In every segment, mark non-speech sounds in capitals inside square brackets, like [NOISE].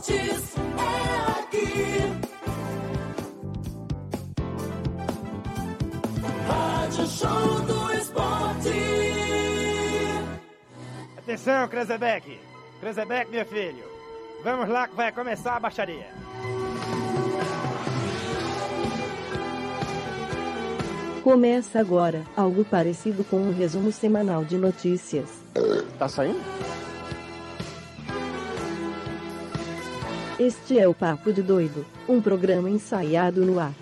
esportes é aqui. Rádio Show do Esporte. Atenção, Krezebeck! Krezebeck, meu filho! Vamos lá que vai começar a baixaria. Começa agora algo parecido com um resumo semanal de notícias. Tá saindo? Este é o Papo de Doido, um programa ensaiado no ar.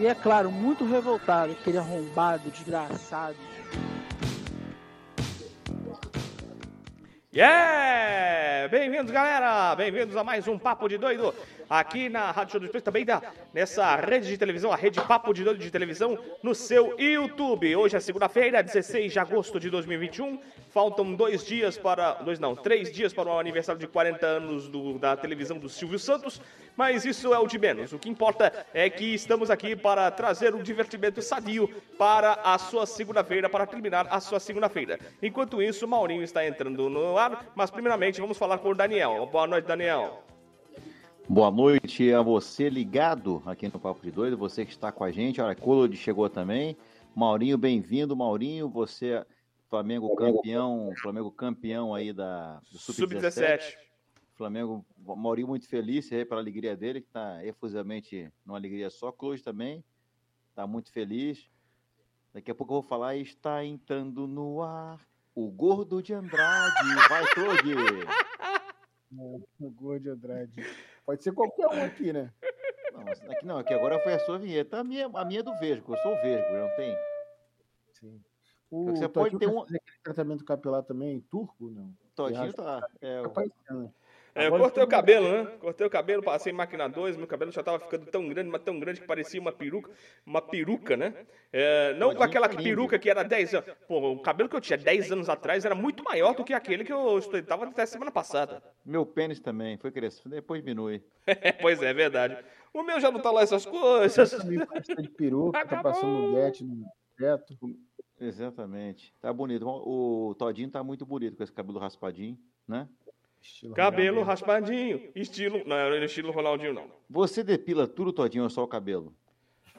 E é claro, muito revoltado, aquele arrombado, desgraçado. Yeah! Bem-vindos, galera! Bem-vindos a mais um Papo de Doido aqui na Rádio Show do Espírito, também da, nessa rede de televisão, a rede Papo de Doido de televisão, no seu YouTube. Hoje é segunda-feira, 16 de agosto de 2021. Faltam dois dias para. Dois não, três dias para o aniversário de 40 anos do- da televisão do Silvio Santos, mas isso é o de menos. O que importa é que estamos aqui para trazer um divertimento sadio para a sua segunda-feira, para terminar a sua segunda-feira. Enquanto isso, o Maurinho está entrando no ar, mas primeiramente vamos falar com o Daniel. Boa noite, Daniel. Boa noite a você ligado aqui no Papo de Doido, você que está com a gente. Olha, Colod chegou também. Maurinho, bem-vindo. Maurinho, você, Flamengo campeão, Flamengo campeão aí da do Sub-17. Sub-17. Flamengo, Maurinho muito feliz aí pela alegria dele, que está efusivamente numa alegria só. Close também, está muito feliz. Daqui a pouco eu vou falar, está entrando no ar o Gordo de Andrade. Vai, Clode! [LAUGHS] O Gol de Andrade. Pode ser qualquer um aqui, né? Não, aqui não, aqui agora foi a sua vinheta. A minha, a minha é do Vesgo, eu sou o Vesgo, não tem? Sim. O Você pode ter um- tratamento capilar também, turco, não? Todinho acho tá. É, Tá o-. É, eu cortei o cabelo, né? Cortei o cabelo, passei em máquina 2, meu cabelo já tava ficando tão grande, mas tão grande que parecia uma peruca, uma peruca, né? É, não com aquela peruca que era 10 anos. Pô, o cabelo que eu tinha 10 anos atrás era muito maior do que aquele que eu estava até semana passada. meu pênis também foi crescendo, depois diminui. [LAUGHS] pois é, é verdade. O meu já não tá lá essas coisas. De peruca, tá passando um guete no teto. Exatamente. Tá bonito. O Todinho tá muito bonito com esse cabelo raspadinho, né? Estilo Cabelo Ronaldo. raspadinho, estilo. Não, era estilo Ronaldinho, não. Você depila tudo, Todinho, ou só o cabelo?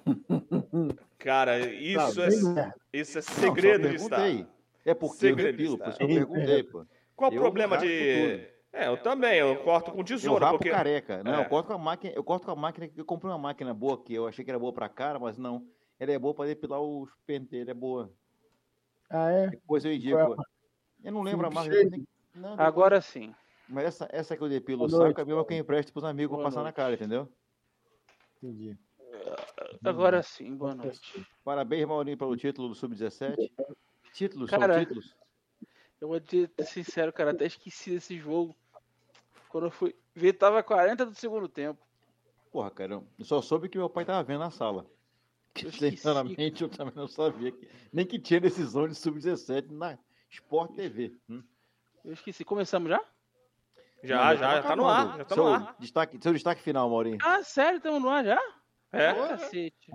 [LAUGHS] Cara, isso, Tá é, isso é Não, segredo só de estar. perguntei. É porque Segredo eu depilo, de por isso eu perguntei, pô. Qual o Eu problema de. tudo. É, eu também, eu corto com Eu tesoura, rapo porque. careca. Não, É. eu corto com a máquina. Eu corto com a máquina que eu comprei uma máquina boa que eu achei que era boa pra cara, mas não. Ela é boa pra depilar os penteiros, é boa. Ah, é? Depois eu indico. É Eu não lembro a marca. Tem- Não, Agora sim. Mas essa, essa que eu depilo o saco é a mesma que eu empresto pros amigos Boa passar na noite. cara, entendeu? Entendi. Agora sim, boa noite. Parabéns, Maurinho, pelo título do Sub-17. Títulos, são Cara, títulos. Eu vou te ser sincero, cara, até esqueci desse jogo. Quando eu fui ver, tava 40 do segundo tempo. Porra, cara, eu só soube que meu pai tava vendo na sala. Que, Eu [LAUGHS] sinceramente, eu também não sabia. que- nem que tinha decisão de Sub-17 na Sport TV. Hum. Eu esqueci. Começamos já? Já, já, já tá no ar, já tá seu, no ar. Destaque, seu destaque final, Maurinho. Ah, sério? Estamos no ar já? É. Ah, cacete.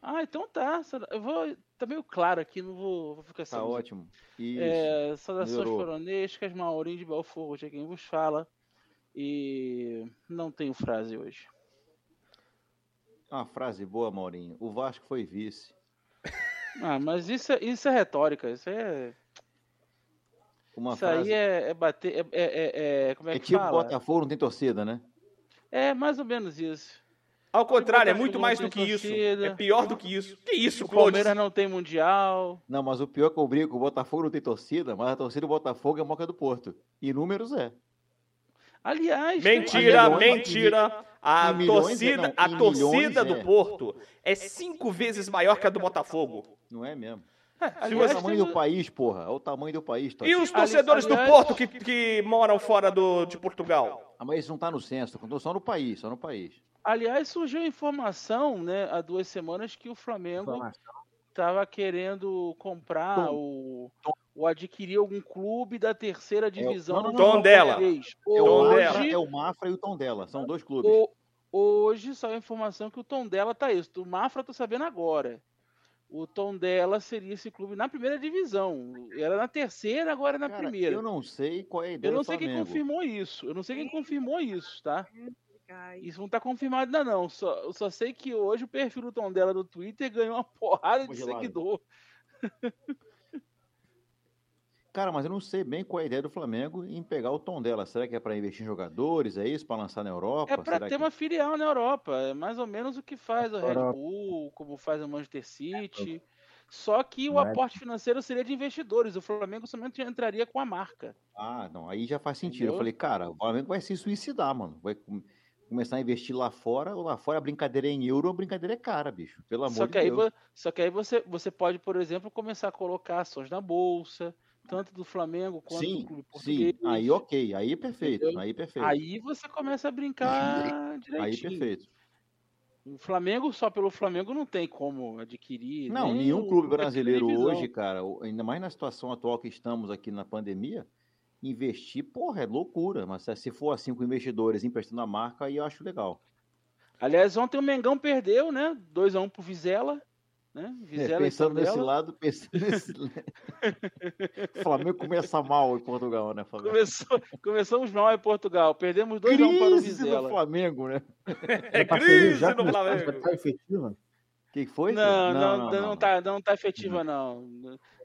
Ah, então tá. Eu vou. Tá meio claro aqui, não vou, vou ficar Tá sem. ótimo. Isso. É, saudações melhorou. coronescas, Maurinho de Belfort, é quem vos fala. E não tenho frase hoje. Uma frase boa, Maurinho. O Vasco foi vice. Ah, mas isso é, isso é retórica, isso é. Uma isso frase. aí é, é bater. É, é, é- é- como é É que tipo fala? Botafogo não tem torcida, né? É mais ou menos isso. Ao contrário, é muito mais tem do que isso. torcida. É pior do que isso. Que isso, O Clodes? Palmeiras não tem mundial. Não, mas o pior é que eu brigo o Botafogo não tem torcida, mas a torcida do Botafogo é a moca do Porto. E números é. Aliás, tem- Mentira, milhões, mentira. A milhões, torcida, não, a torcida milhões, do é. Porto é cinco vezes maior que a do Botafogo. Não é mesmo? O Aliás, você- tamanho tem- do país, porra. Olha o tamanho do país, tá? E os torcedores do aliás- Porto que, que moram fora do, de Portugal? Ah, mas isso não tá no censo, contou só no país, só no país. aliás, surgiu a informação, né, há duas semanas, que o Flamengo estava querendo comprar Tom. ou, ou adquirir algum clube da terceira divisão não, não, do português. É o, Tom Mafra, Hoje, é o Mafra e o Tom dela. São dois clubes. o- hoje saiu a informação que o tom dela tá isso. Do Mafra eu tô sabendo agora. O Tondela seria esse clube na primeira divisão. Era na terceira, agora é na Cara, primeira. eu não sei qual é a ideia Eu não do sei quem confirmou isso. Eu não sei quem confirmou isso, tá? Isso não tá confirmado ainda não. Só, eu só sei que hoje o perfil do Tondela do Twitter ganhou uma porrada de seguidor. [LAUGHS] Cara, mas eu não sei bem qual é a ideia do Flamengo em pegar o tom dela. Será que é para investir em jogadores? É isso? Para lançar na Europa? É Será ter que- uma filial na Europa. É mais ou menos o que faz o Red Europa. Bull, como faz o Manchester City. Só que o é- aporte financeiro seria de investidores. O Flamengo somente entraria com a marca. Ah, não. Aí já faz sentido. Entendeu? Eu falei, cara, o Flamengo vai se suicidar, mano. Vai com- começar a investir lá fora. Lá fora a brincadeira é em euro, a brincadeira é cara, bicho. Pelo amor Só de aí, Deus. só que aí você, você pode, por exemplo, começar a colocar ações na bolsa, tanto do Flamengo quanto do Sim, clube sim. português. Aí ok. Aí é perfeito. Entendeu? Aí perfeito. Aí você começa a brincar [LAUGHS] Aí direitinho. perfeito. O Flamengo, só pelo Flamengo, não tem como adquirir. Não, nenhum clube brasileiro hoje, cara, ainda mais na situação atual que estamos aqui na pandemia, investir, porra, é loucura. Mas se- se for assim com investidores emprestando a marca, aí eu acho legal. Aliás, ontem o Mengão perdeu, né? 2x1 pro Vizela. Né? É, Vizela pensando nesse lado, pensando nesse [LAUGHS] O Flamengo começa mal em Portugal, né, Flamengo? Começou, começamos mal em Portugal. Perdemos 2x1 para o Crise do Vizela. Flamengo, né? É A crise já no Flamengo. tá efetiva? O que foi? Não, filho? não, não, não, tá, não tá efetiva, não.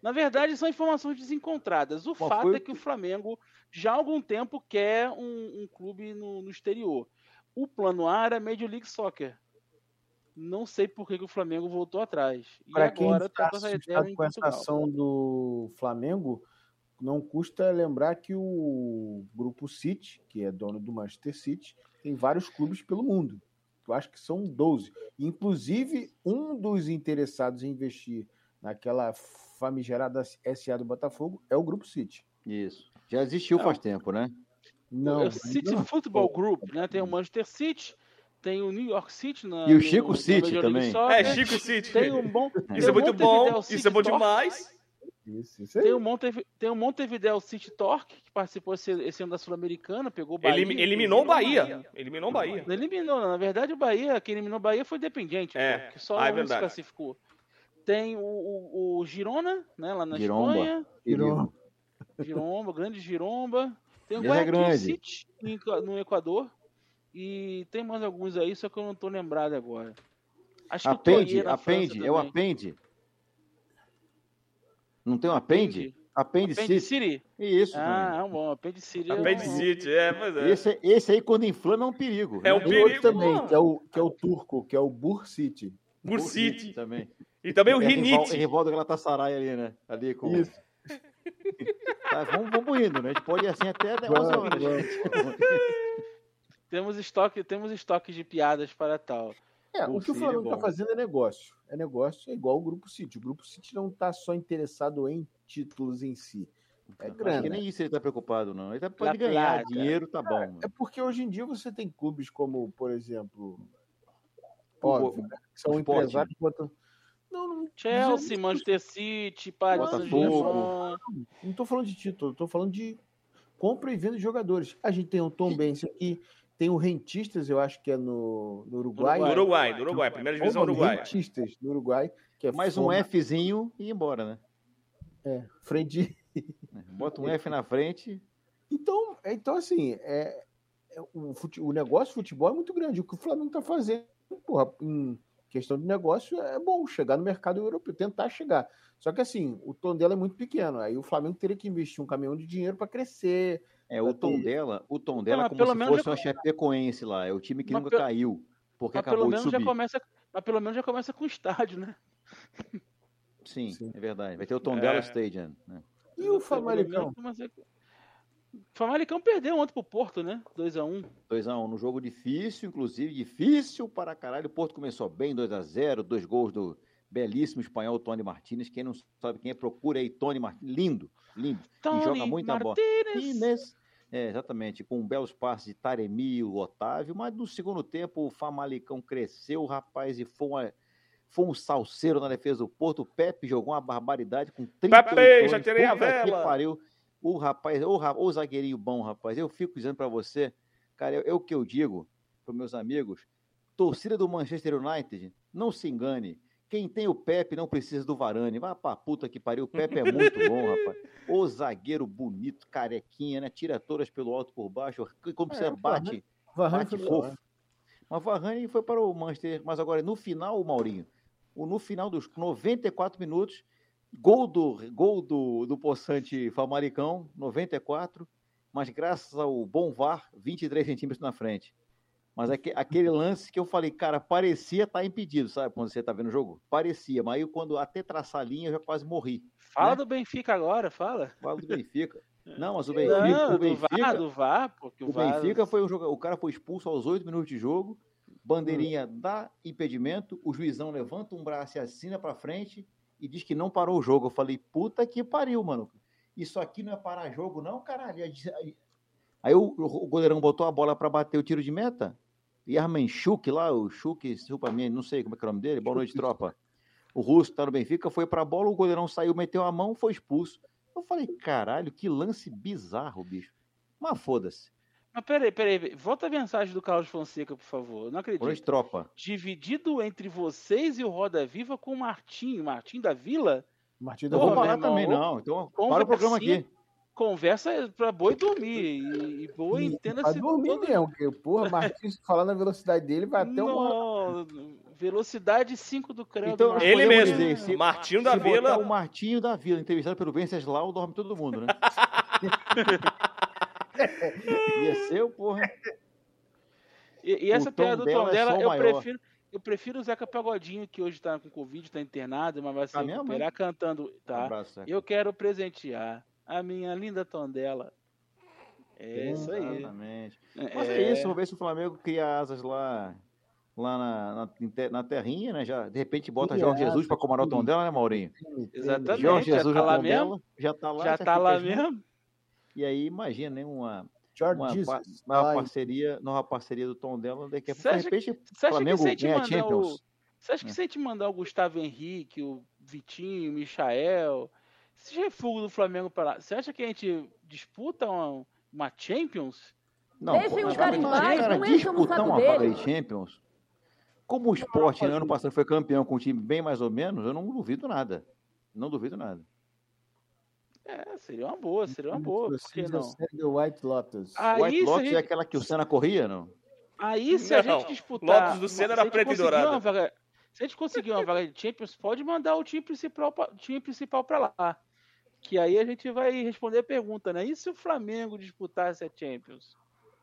Na verdade, são informações desencontradas. O Qual fato foi é que o Flamengo já há algum tempo quer um, um clube no, no exterior. O plano A era Major League Soccer. Não sei por que, que o Flamengo voltou atrás. E Para quem agora está tá com essa ideia assustado em com essa ação do Flamengo, não custa lembrar que o grupo City, que é dono do Manchester City, tem vários clubes pelo mundo. Eu acho que são 12. Inclusive, um dos interessados em investir naquela famigerada SA do Botafogo é o grupo City. Isso. Já existiu Não. faz tempo, né? Não, É o City não. Football Group, né? Tem o Manchester City, tem o New York City na, E o no- Chico na City também. Soccer. É, Chico City. Tem um [LAUGHS] bom. Isso é muito bom, City isso é bom demais. Isso, isso aí. Tem o, Monte, tem o Montevideo City Torque, que participou esse, esse ano da Sul-Americana, pegou o Bahia. Elim- eliminou o inclusive, Bahia. Eliminou o Bahia. Não eliminou, não. na verdade o Bahia, quem eliminou o Bahia foi o Independiente, É. que só Ah, é um se classificou. Tem o, o, o Girona, né, lá na Giromba. Espanha. Virou. Giromba, grande Giromba. Tem o é Guayaquil grande. City no no Equador. E tem mais alguns aí, só que eu não tô lembrado agora. Acho que o Apende, na apende, é o apende. Não tem um apende? Apende Apende City. City? Isso. Ah, é um bom. Apende City. é um- Apendicite, é, pois é. Esse, esse aí, quando inflama, é um perigo. É um? Tem outro perigo, também, mano. que é, o, que é o turco, que é o Bur City. Bursite. Também. E também o É rival, é Rinite. rival do Galatasaray ali, né? Ali com... Isso. Tá, vamos, vamos indo, né? A gente pode ir assim até 11 Vamos, horas. vamos. [LAUGHS] Temos estoque, temos estoque de piadas para tal. É, o que o é Flamengo está fazendo é negócio. É negócio, é igual o Grupo City. O Grupo City não está só interessado em títulos em si. É Acho grana. que nem isso ele tá preocupado, não. Ele tá, pode ganhar dinheiro, tá bom. mano. É porque hoje em dia você tem clubes como, por exemplo, O- óbvio, né, que são o empresários. Não, não, Chelsea, Manchester City, Paris. Saint-Germain. não tô falando de título, tô falando de compra e venda de jogadores. A gente tem o Tom Benz aqui, tem o Rentistas, eu acho que é no, no Uruguai. Do Uruguai, do Uruguai. Primeira divisão? Uruguai. Rentistas, no Uruguai, que é Mais um Fzinho e ir embora, né? É, frente Bota um F na frente. Então, é- então assim, é, é o, fute- o negócio de futebol é muito grande. O que o Flamengo está fazendo, porra, em questão de negócio, é bom chegar no mercado europeu, tentar chegar. Só que assim, o tom dela é muito pequeno. Aí o Flamengo teria que investir um caminhão de dinheiro para crescer. É, o tom dela, o tom dela é mas como pelo se menos fosse já- uma Chapecoense lá. É o time que Mas nunca pe- caiu, porque Mas pelo, acabou de menos já subir. começa, mas pelo menos já começa com o estádio, né? Sim, Sim. é verdade. Vai ter o tom É. dela Stadium. Né? E o Famalicão? Famalicão perdeu ontem pro Porto, né? 2x1. 2x1 no jogo difícil, inclusive, difícil para caralho. O Porto começou bem, 2x0, dois gols do belíssimo espanhol Tony Martinez. Quem não sabe quem é, procura aí Tony Martinez. Lindo, lindo. e joga muita bola. Martinez. É, exatamente, com belos passes de Taremi e o Otávio, mas no segundo tempo o Famalicão cresceu, rapaz, e foi, uma, foi um salseiro na defesa do Porto. O Pepe jogou uma barbaridade com 30 Pepe, já tirei a vela. Pariu. O rapaz, o, o zagueirinho bom, rapaz, eu fico dizendo pra você, cara, é, é o que eu digo para meus amigos, torcida do Manchester United, não se engane, Quem tem o Pepe não precisa do Varane. Vai pra puta que pariu. O Pepe é muito bom, rapaz. [LAUGHS] O zagueiro bonito, carequinha, né? Tira todas pelo alto por baixo. Como É, você bate, Varane bate foi fofo. Mas Varane foi para o Manchester. Mas agora, no final, Maurinho, no final dos 94 minutos, gol do, gol do, do Poçante Famaricão, 94, mas graças ao bom VAR, 23 centímetros na frente. Mas aque- aquele lance que eu falei, cara, parecia estar impedido, sabe? Quando você tá vendo o jogo? Parecia, mas aí quando até traçar a linha eu já quase morri. Fala né? do Benfica agora, fala. Fala do Benfica. [LAUGHS] Não, mas o Benfica, Não, o do Benfica, VAR, do VAR, porque o, o VAR... Benfica foi o jogo, o cara foi expulso aos 8 minutos de jogo, bandeirinha dá impedimento, o juizão levanta um braço e assina pra frente e diz que não parou o jogo. Eu falei, puta que pariu, mano. Isso aqui não é parar jogo, não, caralho. Aí- Aí o, o goleirão botou a bola pra bater o tiro de meta. E Armenchuk lá, o Chuk, desculpa mim, não sei como é que é o nome dele. Boa noite, tropa. O russo tá no Benfica, foi pra bola, o goleirão saiu, meteu a mão, foi expulso. Eu falei, caralho, que lance bizarro, bicho. Mas foda-se. Mas peraí, peraí, volta a mensagem do Carlos Fonseca, por favor. Eu Não Boa acredito. noite, tropa. Dividido entre vocês e o Roda Viva com o Martim. Martim da Vila? Martim Não da vou falar meu também, não. Então, para o programa aqui. Conversa pra boi dormir. E, e boi Vai entenda-se. dormir todo- mesmo, porque, porra, Martins falando a velocidade dele vai até uma. Velocidade 5 do Creu. Então. Ele mesmo, dizer, se- Martinho da Se Vila. o Martinho da Vila, entrevistado pelo Venceslau, dorme todo mundo, né? [LAUGHS] Ia ser o porra. E, e essa piada do tom é dela, som eu maior. prefiro. Eu prefiro o Zeca Pagodinho, que hoje tá com Covid, tá internado, mas vai se Tá mesmo, recuperar cantando. Um Tá. abraço, Zeca. Eu quero presentear a minha linda Tondela. É isso aí. Exatamente. Mas é... É, isso, vamos ver se o Flamengo cria asas lá, lá na, na, na terrinha, né? Já, de repente bota Cria Jorge Jesus asas, para comandar o tom sim. dela, né, Maurinho? Exatamente. Jorge já Jesus tá já lá tom mesmo? dela, já tá lá. Já tá lá junto. mesmo? E aí, imagina, né? Uma, uma, Jesus. Ai, parceria, nova parceria do tom dela, daqui a Você pouco, de acha que- repente, Você Flamengo que ganha mandar o. Champions. Você acha que É. se a gente mandar o Gustavo Henrique, o Vitinho, o Michael, esses refugos do Flamengo pra lá, você acha que a gente disputa uma, uma Champions? Não, Deixem pô, o cara em paz, não enchem no disputar saco uma vaga dele. de Champions. Como o Sport no ano passado foi campeão com um time bem mais ou menos, eu não duvido nada. Não duvido nada. É, seria uma boa, seria uma boa, por que Precisa não? ser do White Lotus. Aí, White a Lotus gente- é aquela que o Senna corria, não? Aí se a Não, gente disputar. Lotus do Senna se era a gente preto e conseguir dourado. uma vaga- se a gente conseguir uma vaga de Champions, pode mandar o time principal, pra- time principal pra lá. Que aí a gente vai responder a pergunta, né? E se o Flamengo disputasse a Champions?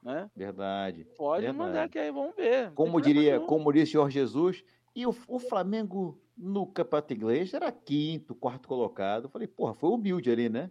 Né? Verdade. Pode Verdade. mandar que aí vamos ver. Como diria, como disse Jorge Jesus, e o, o Flamengo no campeonato inglês era quinto, quarto colocado. Eu falei, porra, foi humilde ali, né?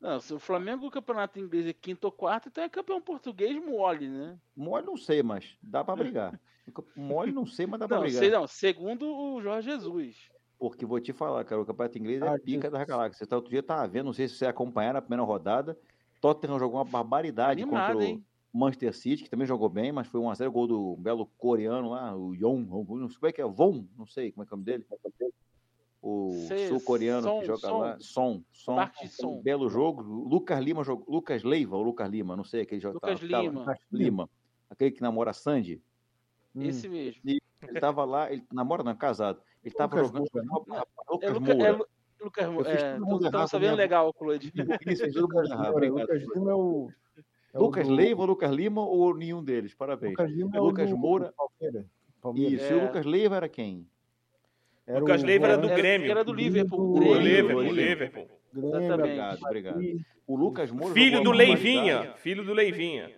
Não, se o Flamengo no campeonato inglês é quinto ou quarto, então é campeão português mole, né? Mole não sei, mas dá pra brigar. [LAUGHS] Mole não sei, mas dá pra Não, brigar. sei não. Segundo o Jorge Jesus. Porque vou te falar, cara, o campeonato inglês é Ah, pica das Jesus. galáxias. Tá, outro dia tava vendo, não sei se você acompanhar na primeira rodada, Tottenham jogou uma barbaridade Animado, contra o hein? Manchester City, que também jogou bem, mas foi um a 0 gol do belo coreano lá, o Yon, não sei como é que é, Von, não sei como é que é o nome dele. O sul-coreano Son, que joga Son. lá, Som, Som, Park um Ji-sung. belo jogo. Lucas Lima jogou, Lucas Leiva ou Lucas Lima, não sei, aquele jogo Lucas tava- Lima. Lima, aquele que namora Sandy. Hum. Esse mesmo. Ele tava lá, ele namora não, é casado. Ele tava Lucas jogando Moura, É, Lucas Luca, Moura. é Lu- Lucas Eu fiz é, Estamos errado sabendo mesmo. legal, Claude. [LAUGHS] Isso, fez todo mundo Lucas errado, Lima. Lucas é o. é o Lucas do- Leiva Lucas Lima ou nenhum deles? Parabéns. Lucas Lima é o Lucas Moura. Palmeiras. Palmeiras. Isso, e o É. Lucas Leiva era quem? Era Lucas o Leiva era do Grêmio. Era do Liverpool. Do O. Liverpool, Grêmio. Liverpool. Grêmio. Obrigado, obrigado. O Lucas Moura Filho do Leivinha. Filho do Leivinha.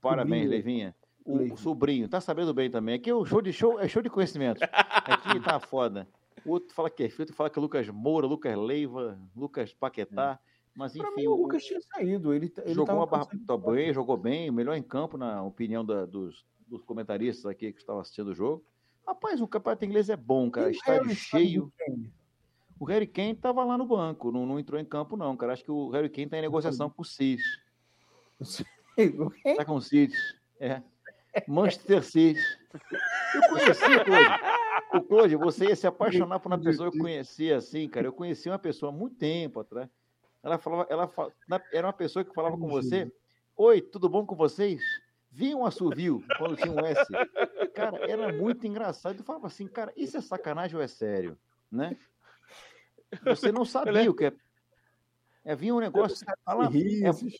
Parabéns. Leivinha. O sobrinho, tá sabendo bem também. Aqui é o show de show, é show de conhecimento. Aqui tá [LAUGHS] foda. O outro fala que é filho, fala que é Lucas Moura, Lucas Leiva, Lucas Paquetá. Mas Pra enfim, mim, o Lucas tinha saído. Ele, ele jogou uma barra, bem, jogou bem, melhor em campo, na opinião da- dos, dos comentaristas aqui que estavam assistindo o jogo. Rapaz, o campeonato inglês é bom, cara. E Estádio Harry cheio. O Harry Kane tava lá no banco, não, não entrou em campo, não, cara. Acho que o Harry Kane tá em negociação com o City. [LAUGHS] Tá com o City. É. Manchester City. Eu conheci, Claude. O Claude, você ia se apaixonar por uma pessoa que eu conhecia assim, cara. Eu conheci uma pessoa há muito tempo atrás. Ela falava, ela era uma pessoa que falava com você. Oi, tudo bom com vocês? vinha um assovio quando tinha um S. Cara, era muito engraçado. Eu falava assim, cara, isso é sacanagem ou é sério? Né? Você não sabia o que é. É, vinha um negócio. Fala,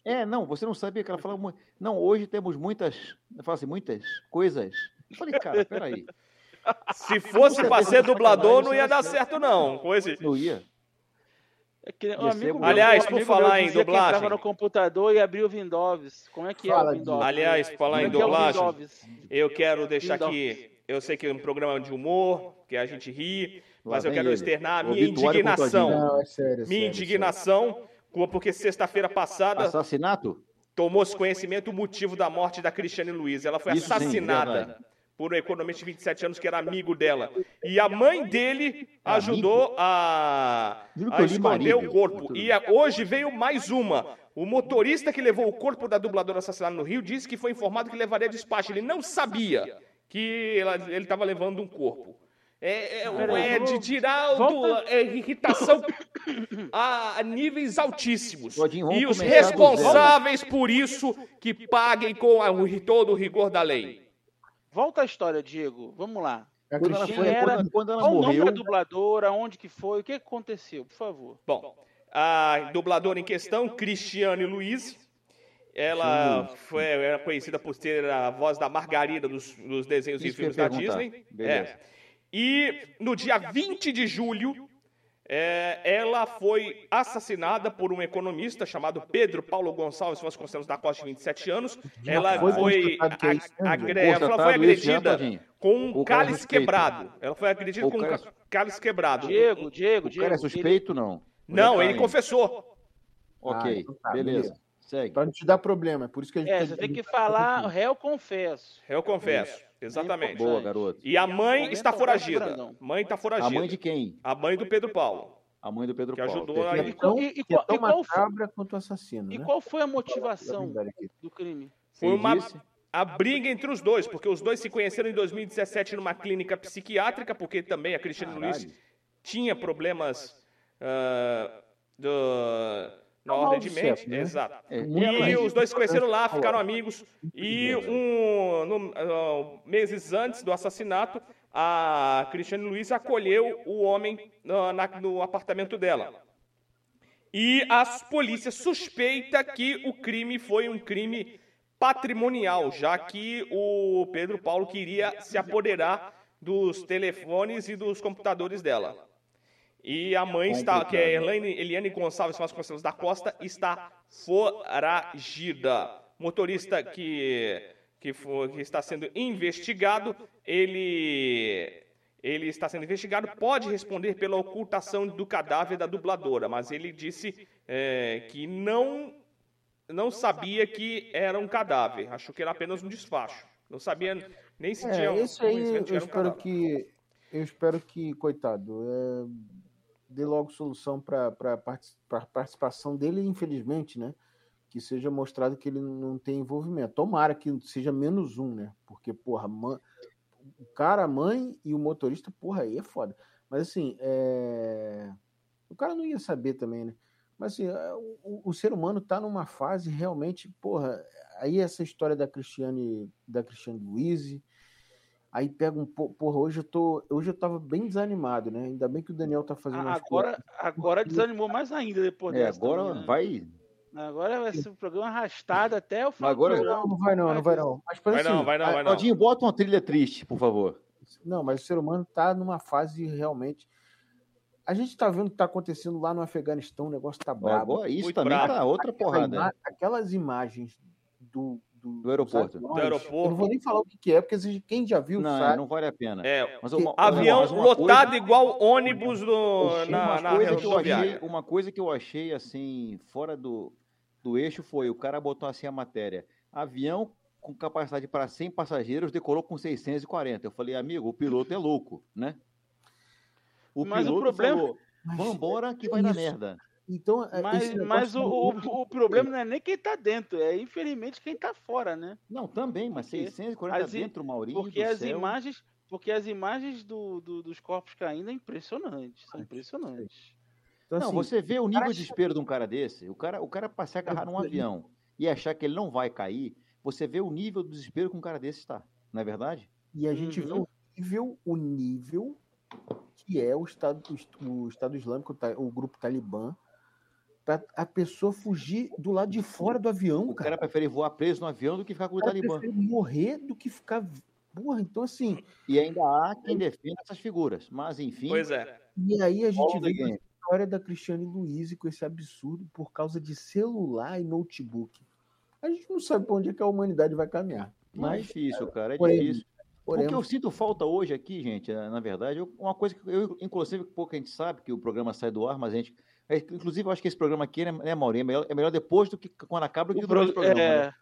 é, é, não, você não sabia que ela falava. mu- Não, hoje temos muitas. Eu falo assim, muitas coisas. Eu falei, cara, peraí. Se fosse pra ser dublador, não ia dar certo, não. Coisa... Não ia. É que, um amigo meu. Aliás, um por falar em que dublagem- entrava no computador e abria o Windows. Como é que é Fala, o Windows? Aliás, falar em é é dublagem, Windows? eu quero deixar Windows. aqui. Eu sei que é um programa de humor, que a gente ri, mas eu quero externar a minha indignação. é sério. é Minha sério, indignação, porque sexta-feira passada Assassinato? tomou-se conhecimento o motivo da morte da Cristiane Luiz. Ela foi Isso assassinada por um economista de 27 anos que era amigo dela. E a mãe dele ajudou a, a esconder o corpo. E hoje veio mais uma. O motorista que levou o corpo da dubladora assassinada no Rio disse que foi informado que levaria despacho. Ele não sabia que ele estava levando um corpo. É, é, é de vamos- tirar do, volta- é, irritação a, [LAUGHS] a níveis altíssimos. E os responsáveis por isso que paguem com a- o, todo o rigor da lei. Volta à história, Diego. Vamos lá. A Quando ela, foi, era- quando, quando ela Qual o nome morreu, da dubladora? Onde que foi? O que aconteceu? Por favor. Bom, a dubladora em questão, Cristiane Luiz, ela foi, era conhecida por ter a voz da Margarida dos, dos desenhos e Isso eu filmes da perguntar. Disney. Beleza. É. E no dia 20 de julho, é, ela foi assassinada por um economista chamado Pedro Paulo Gonçalves Vasconcelos da Costa, de 27 anos. ela foi é isso, a- né, agre- Diego? ela foi já, agredida com um O é cálice suspeito. quebrado. Ela foi agredida O com um é cálice quebrado. Diego, Diego, o Diego. cara é suspeito não? Não, ele confessou. Ok, Ah, então tá, beleza. Segue. Pra não te dar problema, é por isso que a gente É, você tem que dizendo- falar réu confesso. Eu confesso, exatamente. Boa, garoto. E a mãe Comenta está foragida. Mãe está A foragida. mãe de quem? A mãe do Pedro Paulo. A mãe do Pedro Que Paulo. ajudou aí. E qual- Então, e- e que é qual- tão e qual foi- quanto o assassino, E né? qual foi a motivação do crime? Foi uma disse? a briga entre os dois, porque os dois se conheceram em 2017 numa clínica psiquiátrica, porque também a Cristiane Luiz Caralho. tinha problemas ah, do- na ordem de mente. né? Exato. É, E os dois se conheceram lá, ficaram amigos. E um, no- ah, meses antes do assassinato, a Cristiane Luiz acolheu o homem na- na- no apartamento dela. E a polícia suspeita que o crime foi um crime patrimonial, já que o Pedro Paulo queria se apoderar dos telefones e dos computadores dela. E a mãe está, que é Elaine, Eliane Gonçalves Vasconcelos da Costa, está foragida. Motorista que, que, for- que está sendo investigado, ele, ele está sendo investigado, pode responder pela ocultação do cadáver da dubladora, mas ele disse é, que não, não sabia que era um cadáver, achou que era apenas um desfacho. Não sabia nem se tinha É, isso aí que eu um espero cadáver. que. Eu espero que, coitado, é, dê logo solução para a participação dele, infelizmente, né? Que seja mostrado que ele não tem envolvimento. Tomara que seja menos um, né? Porque, porra, mãe, o cara, a mãe e o motorista, porra, aí é foda. Mas assim, é, o cara não ia saber também, né? Mas assim, é, o, o- ser humano tá numa fase realmente, porra, aí essa história da Cristiane, da Cristiane Luiz, aí pega um pouco, porra, hoje eu tô, hoje eu tava bem desanimado, né? Ainda bem que o Daniel tá fazendo as Agora, agora desanimou mais ainda depois É, dessa. agora também, né? vai. Agora vai ser um programa arrastado até o final Agora- do Não, não vai não, não vai não. Mas, Vai assim, não, vai não, vai não. Claudinho, bota uma trilha triste, por favor. Não, mas o ser humano está numa fase realmente. A gente está vendo o que está acontecendo lá no Afeganistão, o negócio está brabo. Agora, isso Muito também brabo. tá outra porrada. ima- Aquelas imagens do, do, Do aeroporto. Do aeroporto. Eu não vou nem falar o que, é, porque quem já viu Não, sabe. não vale a pena. É, Mas uma- avião mas uma lotado coisa- igual ônibus no, Uma na, na coisa que eu achei, rodoviária. uma coisa que eu achei assim, fora do, do eixo foi, o cara botou assim a matéria, avião com capacidade para 100 passageiros decolou com 640. Eu falei, amigo, o piloto é louco, né? O Mas o piloto problema- falou, [LAUGHS] vambora que que vai dar isso? merda. Então, é, Mas, mas o, o, o problema não é nem quem tá dentro, é infelizmente quem tá fora, né? Não, também, mas Porque 640 as dentro, Maurinho Porque do as céu. imagens, porque as imagens do, do- dos corpos caindo é impressionante, são impressionantes. Então, Não, assim, você vê o nível de desespero de um cara desse, o cara, o cara para se agarrar num avião e achar que ele não vai cair, você vê o nível do desespero que um cara desse está, não é verdade? E a gente vê Uhum. o nível, o nível que é o Estado, o Estado Islâmico, o grupo Talibã, pra a pessoa fugir do lado de fora do avião, O cara. cara prefere voar preso no avião do que ficar com o O cara Talibã. prefere morrer do que ficar. Porra, então assim. E ainda há quem defenda essas figuras. Mas, enfim, Pois é. E aí a gente vê a história da Cristiane Luiz com esse absurdo por causa de celular e notebook. A gente não sabe para onde é que a humanidade vai caminhar. É Mas, difícil, cara, é porém, difícil. O que eu porém, sinto falta hoje aqui, gente, é, na verdade, uma coisa que eu, inclusive, pouca gente sabe que o programa sai do ar, mas a gente. É, Inclusive, eu acho que esse programa aqui, né, né Maurinho, é melhor, é melhor depois do que quando acaba do que O durante o pro- programa. é, né?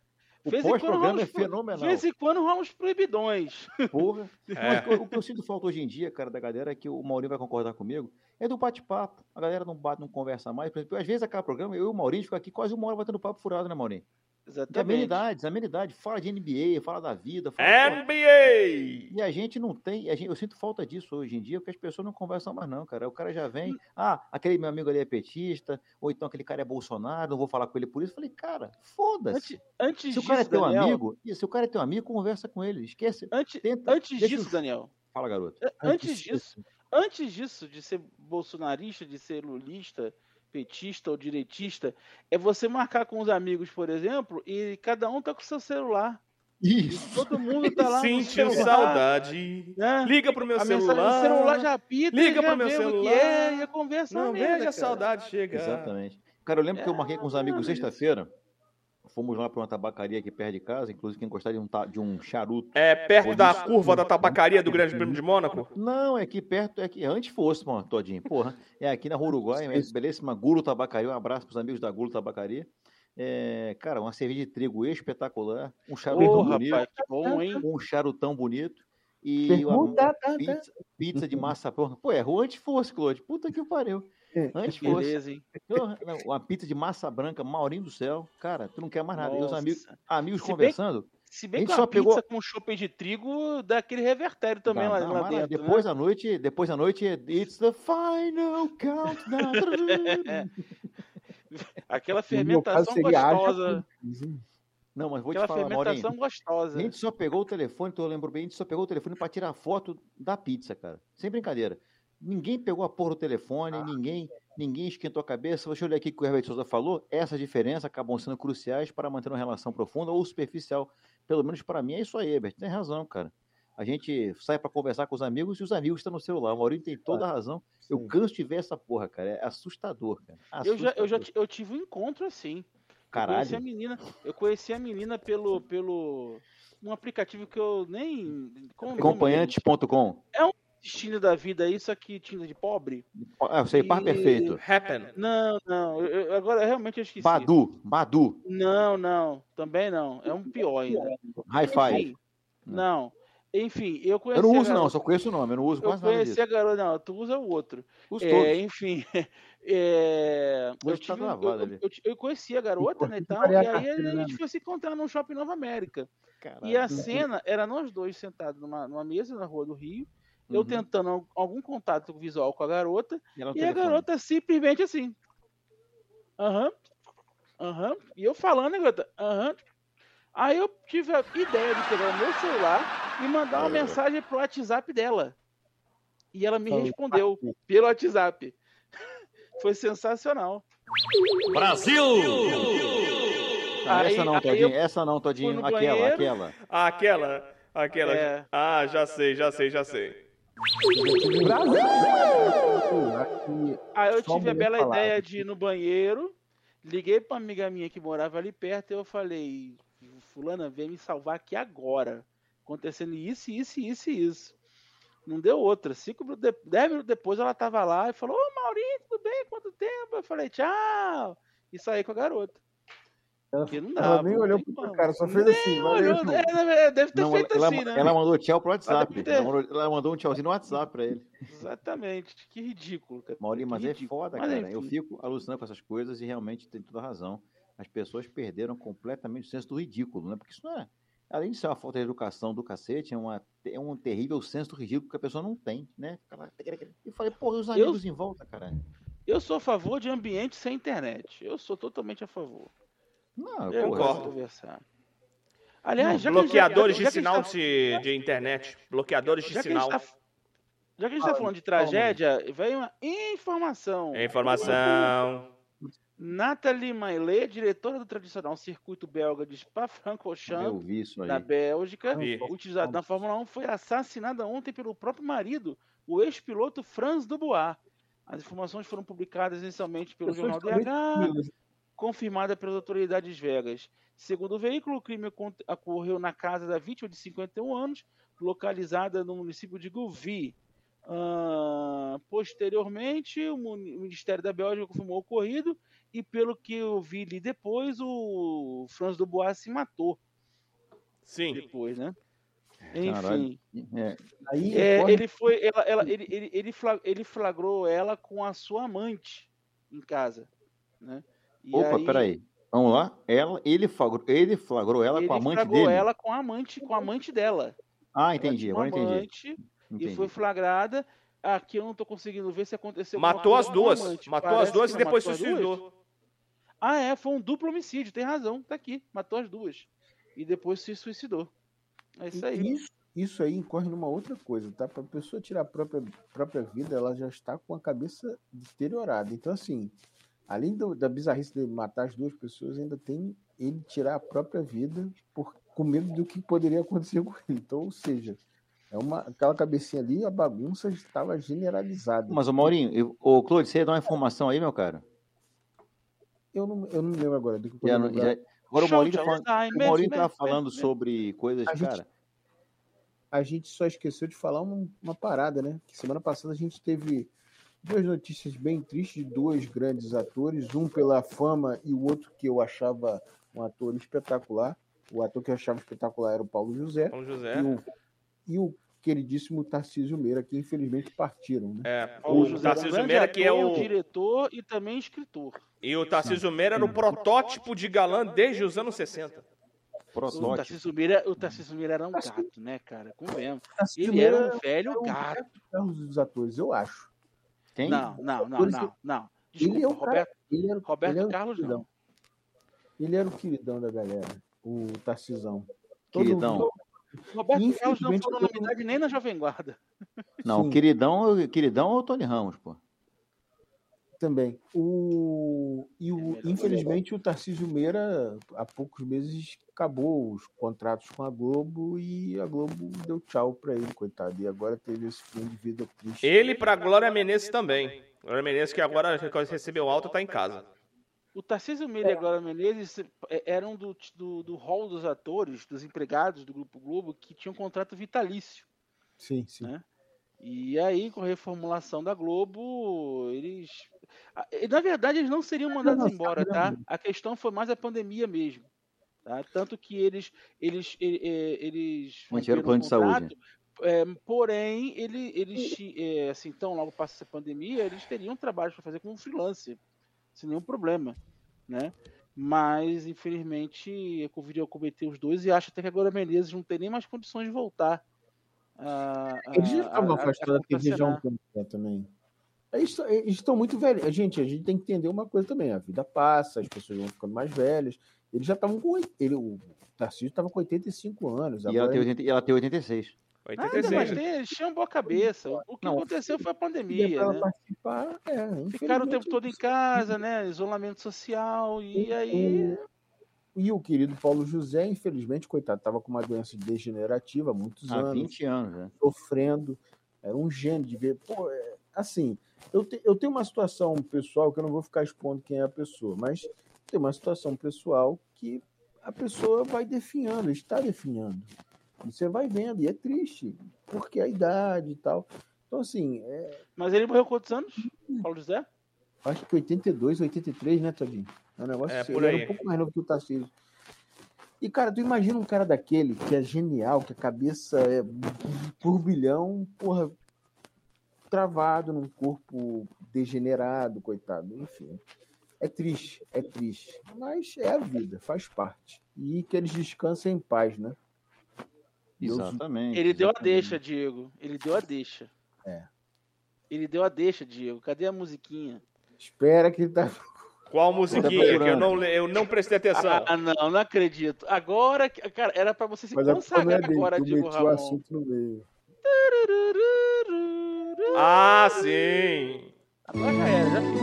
O pós-programa é fenomenal. De vez em quando rolam uns proibidões. Porra. [LAUGHS] É. Mas o que eu sinto falta hoje em dia, cara, da galera, é que o Maurinho vai concordar comigo, é do bate-papo. A galera não bate, não conversa mais. Por exemplo, às vezes acaba o programa, eu e o Maurinho ficam aqui quase uma hora batendo papo furado, né, Maurinho? De Exatamente. amenidades, amenidade. Fala de NBA, fala da vida. Fala, NBA! E a gente não tem, a gente, eu sinto falta disso hoje em dia, porque as pessoas não conversam mais, não, cara. O cara já vem, ah, aquele meu amigo ali é petista, ou então aquele cara é Bolsonaro, não vou falar com ele por isso. Eu falei, cara, foda-se. Antes, antes Se o cara é teu Daniel, amigo, e se o cara é teu amigo, conversa com ele. Esquece. antes, Tenta, antes disso, Daniel, Fala, garoto. antes disso, antes disso, de ser bolsonarista, de ser lulista, petista ou direitista, é você marcar com os amigos, por exemplo, e cada um tá com seu celular. Isso. Todo mundo tá lá no Sentiu celular, saudade. né? Liga pro meu a celular. do celular já apita, Liga já pro meu o que celular. é, e a conversa é Não veja a saudade chegar. Exatamente. Cara, eu lembro que eu marquei com os amigos Exatamente. sexta-feira. Fomos lá para uma tabacaria aqui perto de casa, inclusive quem gostar de um, ta- de um charuto. É perto da Isso. curva da tabacaria do Grande Prêmio de Mônaco? Não, é aqui perto, é que antes fosse, mano, todinho. Porra, é aqui na Rua Uruguai, é belíssima Gulo Tabacaria. Um abraço pros amigos da Gulo Tabacaria. É, cara, uma cerveja de trigo espetacular, um charutão Ô, bonito, rapaz, que bom, hein? um charutão bonito e uma Pergunta, tá, tá. pizza, pizza de massa porra. Pô, errou antes fosse, Claude. Puta que pariu. É, Antes fosse. Beleza, hein? Porra, não, uma pizza de massa branca, Maurinho do céu. Cara, tu não quer mais nada. E os amigos, amigos Se bem- conversando. Se A bem que só uma pegou- pizza com chopp de trigo dá aquele revertério também Dá- lá, não, lá dentro, depois né? da noite, depois da noite, it's the final countdown. [LAUGHS] Aquela fermentação gostosa. pizza. Não, mas vou Aquela te falar, Maurinho. fermentação gostosa. A gente só pegou o telefone, tu lembro bem, a gente só pegou o telefone pra tirar foto da pizza, cara. Sem brincadeira. Ninguém pegou a porra do telefone, Ah. ninguém, ninguém esquentou a cabeça. Deixa eu olhar aqui o que o Herbert Souza falou. Essas diferenças acabam sendo cruciais para manter uma relação profunda ou superficial. Pelo menos para mim é isso aí, Herbert. Tem razão, cara. A gente sai para conversar com os amigos e os amigos estão no celular. O Maurinho tem toda a razão. Eu canso de ver essa porra, cara. É assustador, cara. Eu já, eu já Assustador. eu tive um encontro assim. Eu conheci a Caralho. menina, eu conheci a menina pelo pelo um aplicativo que eu nem como é o destino da vida aí, só que tinha de pobre. Ah, eu sei, par E- perfeito. Happen. Não, não, eu- eu- agora realmente eu esqueci. Badu, Badu, Não, não, também não. É um pior ainda. High Five. Enfim, não. Enfim, eu conheci Eu não uso, não, só conheço o nome, eu não uso Eu quase nada conheci disso. a garota, não, tu usa o outro. Os É, todos. enfim, [LAUGHS] é, eu, estar tive, gravado eu, ali. eu, eu conheci a garota, né, e tal, e aí a gente foi se encontrar num shopping Nova América. E a cena era nós dois sentados numa, numa mesa na rua do Rio, eu Uhum. tentando al- algum contato visual com a garota, E, e a garota simplesmente assim. Aham, aham. E eu falando, a garota, aham. Aí eu tive a ideia de pegar o meu celular e mandar uma É. mensagem pro WhatsApp dela. E ela me respondeu pelo WhatsApp. [LAUGHS] Foi sensacional. Ah, essa Aí- não, aí Todinho, eu essa não, Todinho, aquela, banheiro. aquela. Ah, aquela. Aquela. É. Ah, já sei, já sei, já sei. Aqui, Aí eu tive a bela falava. ideia de ir no banheiro, liguei pra uma amiga minha que morava ali perto e eu falei, fulana, vem me salvar aqui agora. Acontecendo isso, isso, isso e isso. Não deu outra. Cinco minutos de... Dez minutos depois ela tava lá e falou, ô Maurinho, tudo bem? Quanto tempo? Eu falei, tchau. E saí com a garota. Ela, Porque não ela dava. nem não olhou pro como. cara, só fez Nem assim. olhou, irmão. é, na verdade, deve ter Não, ela, feito ela- assim, né? ela mandou tchau pro WhatsApp. ter. Ela mandou, ela mandou um tchauzinho no WhatsApp pra ele. Exatamente. Que ridículo. cara. Maurinho, mas é foda, Mas, cara. Eu enfim. fico alucinando com essas coisas e realmente tem toda a razão. As pessoas perderam completamente o senso do ridículo, né? Porque isso não é. Além de ser uma falta de educação do cacete, é, uma, é um terrível senso do ridículo que a pessoa não tem, né? Ela- Eu falei, porra, e os amigos em volta, caralho? Eu sou a favor de ambiente sem internet. Eu sou totalmente a favor. Não, Eu concordo. conversar. Aliás, já que a gente- Bloqueadores já- já de a sinal gente de, de internet. Bloqueadores de Já que, a gente sinal. tá, já que a gente tá falando de tragédia, veio uma informação. É informação. Nathalie Maillet, diretora do tradicional circuito belga de Eu Spa-Francorchamps, da Bélgica, utilizado na Fórmula 1, foi assassinada ontem pelo próprio marido, o ex-piloto Franz Dubois. As informações foram publicadas inicialmente pelo jornal DH, confirmada pelas autoridades vegas. Segundo o veículo, o crime ocorreu na casa da vítima de 51 anos, localizada no município de Gouvy. Ah, posteriormente, o Ministério da Bélgica confirmou o ocorrido e, pelo que eu vi ali depois, o Franz Dubois se matou Sim. depois, né? Caralho. Enfim, É, Aí é, ocorre- ele foi, ela, ela- ele, ele, ele flagrou ela com a sua amante em casa, né? E Opa, aí, peraí. Vamos lá. Ela, ele, flagrou, ele flagrou ela ele com a amante flagrou dele. ela com a amante, com a amante dela. Ah, entendi. Agora entendi. amante entendi. e foi flagrada. Aqui eu não tô conseguindo ver se aconteceu. Matou as coisa com a duas. amante. Matou Parece as duas e depois duas. suicidou. Ah, é, foi um duplo homicídio, tem razão, tá aqui, matou as duas. E depois se suicidou. É isso aí. Isso, isso aí incorre numa outra coisa, tá? Para a pessoa tirar a própria, própria vida, ela já está com a cabeça deteriorada. Então, assim, além do- da bizarrice de matar as duas pessoas, ainda tem ele tirar a própria vida por, com medo do que poderia acontecer com ele. Então, ou seja, é uma, aquela cabecinha ali, a bagunça estava generalizada. Mas, ô Maurinho, eu, ô, Claude, você ia dar uma informação aí, meu cara? Eu não, eu não lembro agora. do que eu Já não- já- Agora o Show tá falando, o Maurinho tava falando Né? sobre coisas, A gente- cara. a gente só esqueceu de falar uma, uma parada, né? Que semana passada a gente teve duas notícias bem tristes de dois grandes atores, um pela fama e o outro que eu achava um ator espetacular. O ator que eu achava espetacular era o Paulo José e José. o, e o queridíssimo Tarcísio Meira, que infelizmente partiram, né? É, Paulo o José Tarcísio Meira, que é o. diretor e também escritor. E o Tarcísio Meira era o protótipo de galã desde os anos 60. O Protótipo. Tarcísio Meira, o Tarcísio Meira era um gato, né, cara? Convenhamos. Tarcísio Ele era um velho é um gato. Carlos dos atores, eu acho. Quem? Não, não, não, não, não. Ele Desculpa, é o cara- Roberto, Ele era, Roberto ele era Carlos queridão. não. Ele era o queridão da galera, o Tarcisão. Queridão. Roberto Carlos não foi unanimidade nem na Jovem Guarda. Não, Sim. queridão, queridão é o Tony Ramos, pô. Também. O, e o, É infelizmente, o Tarcísio Meira, há poucos meses, acabou os contratos com a Globo e a Globo deu tchau pra ele, coitado. E agora teve esse fim de vida triste. Ele pra Glória Menezes também. Glória Menezes, que agora recebeu alta, tá em casa. O Tarcísio Meira e a Glória Menezes eh, eram do, do, do hall dos atores, dos empregados do Grupo Globo, que tinham contrato vitalício. Sim, sim. Né? E aí, com a reformulação da Globo, eles. Na verdade, eles não seriam mandados Nossa, embora, tá? A questão foi mais a pandemia mesmo. Tá? Tanto que eles. Eles. eles Mantiveram o plano de saúde. é, porém, ele, eles, ti- é, assim, então, logo passa essa pandemia, eles teriam trabalho para fazer como freelancer, sem nenhum problema, né? Mas, infelizmente, a Covid acometeu os dois e acho até que agora Menezes não tem nem mais condições de voltar. A- a- Eles já estavam a- a- afastados da TV já um tempo né, também. Eles, estão- eles estão muito velhos. Gente, a gente tem que entender uma coisa também. A vida passa, as pessoas vão ficando mais velhas. Eles já estavam com. Ele, o Tarcísio estava com 85 anos. E ela tem, 80, e ela tem 86. Nada, mas 86. tem, eles tinham boa cabeça. O que Não, aconteceu foi a pandemia, para né? participar. É, Ficaram o tempo todo em casa, né? Isolamento social, e aí. E o querido Paulo José, infelizmente, coitado, estava com uma doença degenerativa há muitos Há anos, 20 anos, né? sofrendo. Era um gênio de ver. Pô, é, assim, eu, te- eu tenho uma situação pessoal que eu não vou ficar expondo quem é a pessoa, mas tem uma situação pessoal que a pessoa vai definhando, está definhando. E você vai vendo, e é triste, porque a idade e tal. Então, assim, é, Mas ele morreu quantos anos? Paulo José? acho que 82, 83, né, Tadinho? É um negócio É, assim, ele era um pouco mais novo que o Tarcísio. E, cara, tu imagina um cara daquele que é genial, que a cabeça é turbilhão, porra, travado num corpo degenerado, coitado, enfim. É triste, é triste. Mas é a vida, faz parte. E que eles descansem em paz, né? Deus- Exatamente. Ele deu a exatamente. deixa, Diego. Ele deu a deixa. É. Ele deu a deixa, Diego. Cadê a musiquinha? Espera que ele tá. Qual musiquinha? Que eu não, eu não prestei atenção. Ah, não, não acredito. Agora, que- cara, era pra você se Mas é consagrar dele, agora, Diego meti o Ramon. assunto no meio. Ah, sim. Agora já era, já fiz.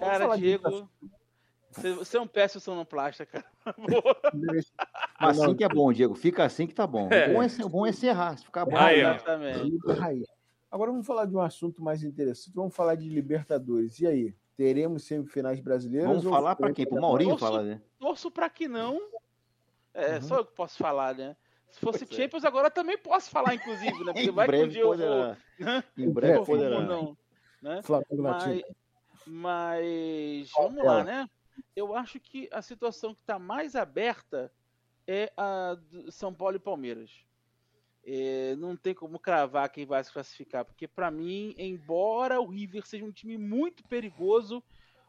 Cara, Diego, você, é um péssimo sonoplasta, cara. [LAUGHS] Assim que é bom, Diego. Fica assim que tá bom. É. O bom é, o bom é ser errar. Se ficar bom, Aí, é. Exatamente. Raiz. Agora vamos falar de um assunto mais interessante. Vamos falar de Libertadores. E aí? Teremos semifinais brasileiras? Vamos ou falar pra quem? Pro Maurinho Nossa. falar, né? Torço pra que não. É, Uhum. só eu que posso falar, né? Se fosse Pois é. Champions, agora eu também posso falar, inclusive, né? [LAUGHS] Porque Em vai que um breve dia eu vou. poderá. Né? Em breve vou poderá. não. Né? Flamengo Mas, mas vamos lá, né? Eu acho que a situação que está mais aberta é a do São Paulo e Palmeiras. É, não tem como cravar quem vai se classificar, porque para mim, embora o River seja um time muito perigoso,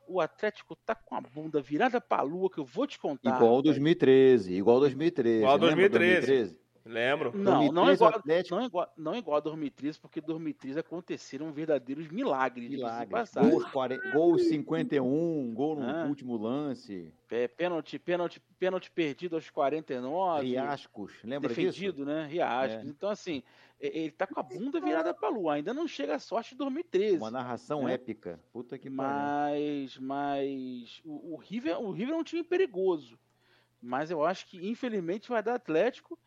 o Atlético tá com a bunda virada pra lua, que eu vou te contar. Igual rapaz. 2013. Igual 2013. Igual Lembra 2013. Lembro. Não, não 2013 é, igual, Atlético- não, é igual, não é igual a 2013, porque 2013 aconteceram verdadeiros milagres. diga-se de Milagre. passagem. Gol, 40, gol 51, gol no Ah. último lance. É, pênalti, pênalti, pênalti perdido aos 49. Riascos. Lembra disso? defendido, né? Riascos. É. Então, assim, ele tá com a bunda virada pra lua. Ainda não chega a sorte de 2013. Uma narração né? épica. Puta que pariu. Mas, mas o, o River, o River é um time perigoso. Mas eu acho que, infelizmente, vai dar Atlético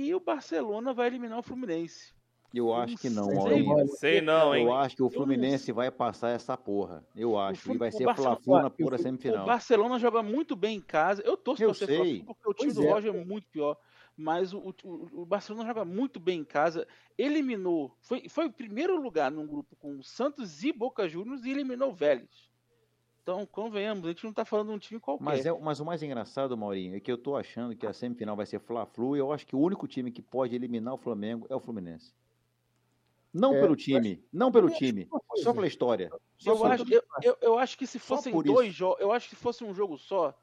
e o Barcelona vai eliminar o Fluminense. Eu acho que não, Maurinho. olha, Sei não, hein? Eu acho que o Fluminense vai passar essa porra. Eu acho. E vai ser Fla-Flu na Flu- O semifinal. Barcelona joga muito bem em casa. Eu torço Eu pra ser sei. Fla-Flu, porque o time Pois do é. Roger é muito pior. Mas o, o- o Barcelona joga muito bem em casa. Eliminou. Foi, foi o primeiro lugar num grupo com Santos e Boca Juniors e eliminou o Vélez. Então, convenhamos, a gente não tá falando de um time qualquer. Mas, é, mas o mais engraçado, Maurinho, é que eu tô achando que a semifinal vai ser Fla-Flu e eu acho que o único time que pode eliminar o Flamengo é o Fluminense. Não É, pelo mas- time, não pelo time, só pela história. Só Eu acho, eu, eu, eu acho que se fossem dois jogos, eu acho que se fosse um jogo só,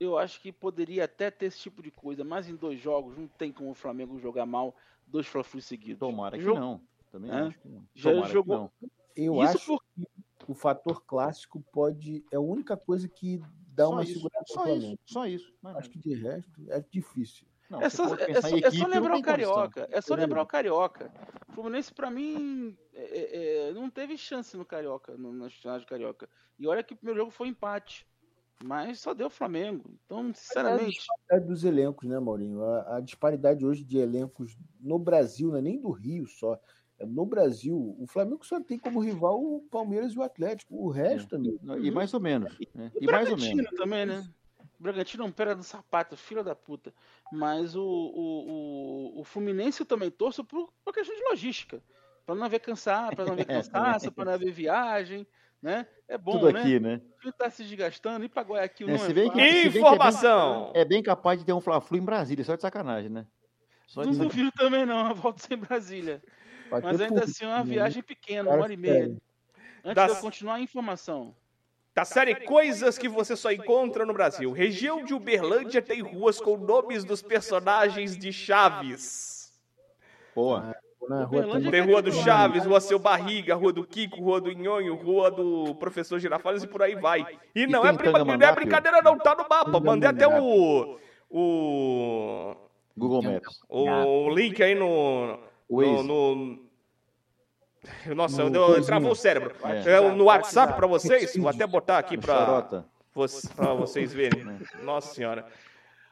eu acho que poderia até ter esse tipo de coisa, mas em dois jogos não tem como o Flamengo jogar mal dois Fla-Flu seguidos. Tomara que Jogo- não. Também Hã? acho que não. Já Tomara que jogou- não. Eu Isso acho por- que o fator clássico pode. É a única coisa que dá Só uma isso, segurada só isso, só isso. Não, Acho que de resto é difícil. não, É só, é, pensar só, em é só equipe, lembrar o condição. Carioca. É só Lembra. lembrar o Carioca. O Fluminense, pra mim, é- é- é, não teve chance no Carioca, no, nas finais do Carioca. E olha que o primeiro jogo foi empate. Mas só deu Flamengo. Então, sinceramente. É dos elencos, né, Maurinho? A, a disparidade hoje de elencos no Brasil, não é nem do Rio só. É no Brasil, o Flamengo só tem como rival o Palmeiras e o Atlético. O resto, amigo. E mais ou menos. né? E E mais ou Bragantino menos. também, né? O Bragantino é um pera do sapato, filho da puta. Mas o, o, o, o Fluminense eu também torço por, por questão de logística. Pra não haver cansar, pra não haver [LAUGHS] cansaço, pra não haver viagem, né? É bom, Tudo né? aqui, né? O tá se desgastando, ir pra Guayaquil É, não se é bem que- bem que é bem- Informação. É bem capaz de ter um Fla-Flu em Brasília, só de sacanagem, né? Só de Não sacanagem. duvido também não, eu volto sem Brasília. Vai Mas ainda público, assim é uma né? viagem pequena, uma hora e meia. Antes Das- de eu continuar a informação. Da série Coisas que você só encontra no Brasil. Região de Uberlândia tem ruas com nomes dos personagens de Chaves. Pô, Na rua Uberlândia Tem é Rua do Chaves, Rua Seu Barriga, Rua do Kiko, Rua do Nhonho, Rua do Professor Girafales e por aí vai. E não, tem é, não é brincadeira não, tá no mapa. Mandei até o... O... Google Maps. O link aí no... No, Waze. no- Nossa, No deu, coisinho. travou o cérebro. É. É, no WhatsApp pra vocês, vou até botar aqui pra vocês verem. Nossa senhora.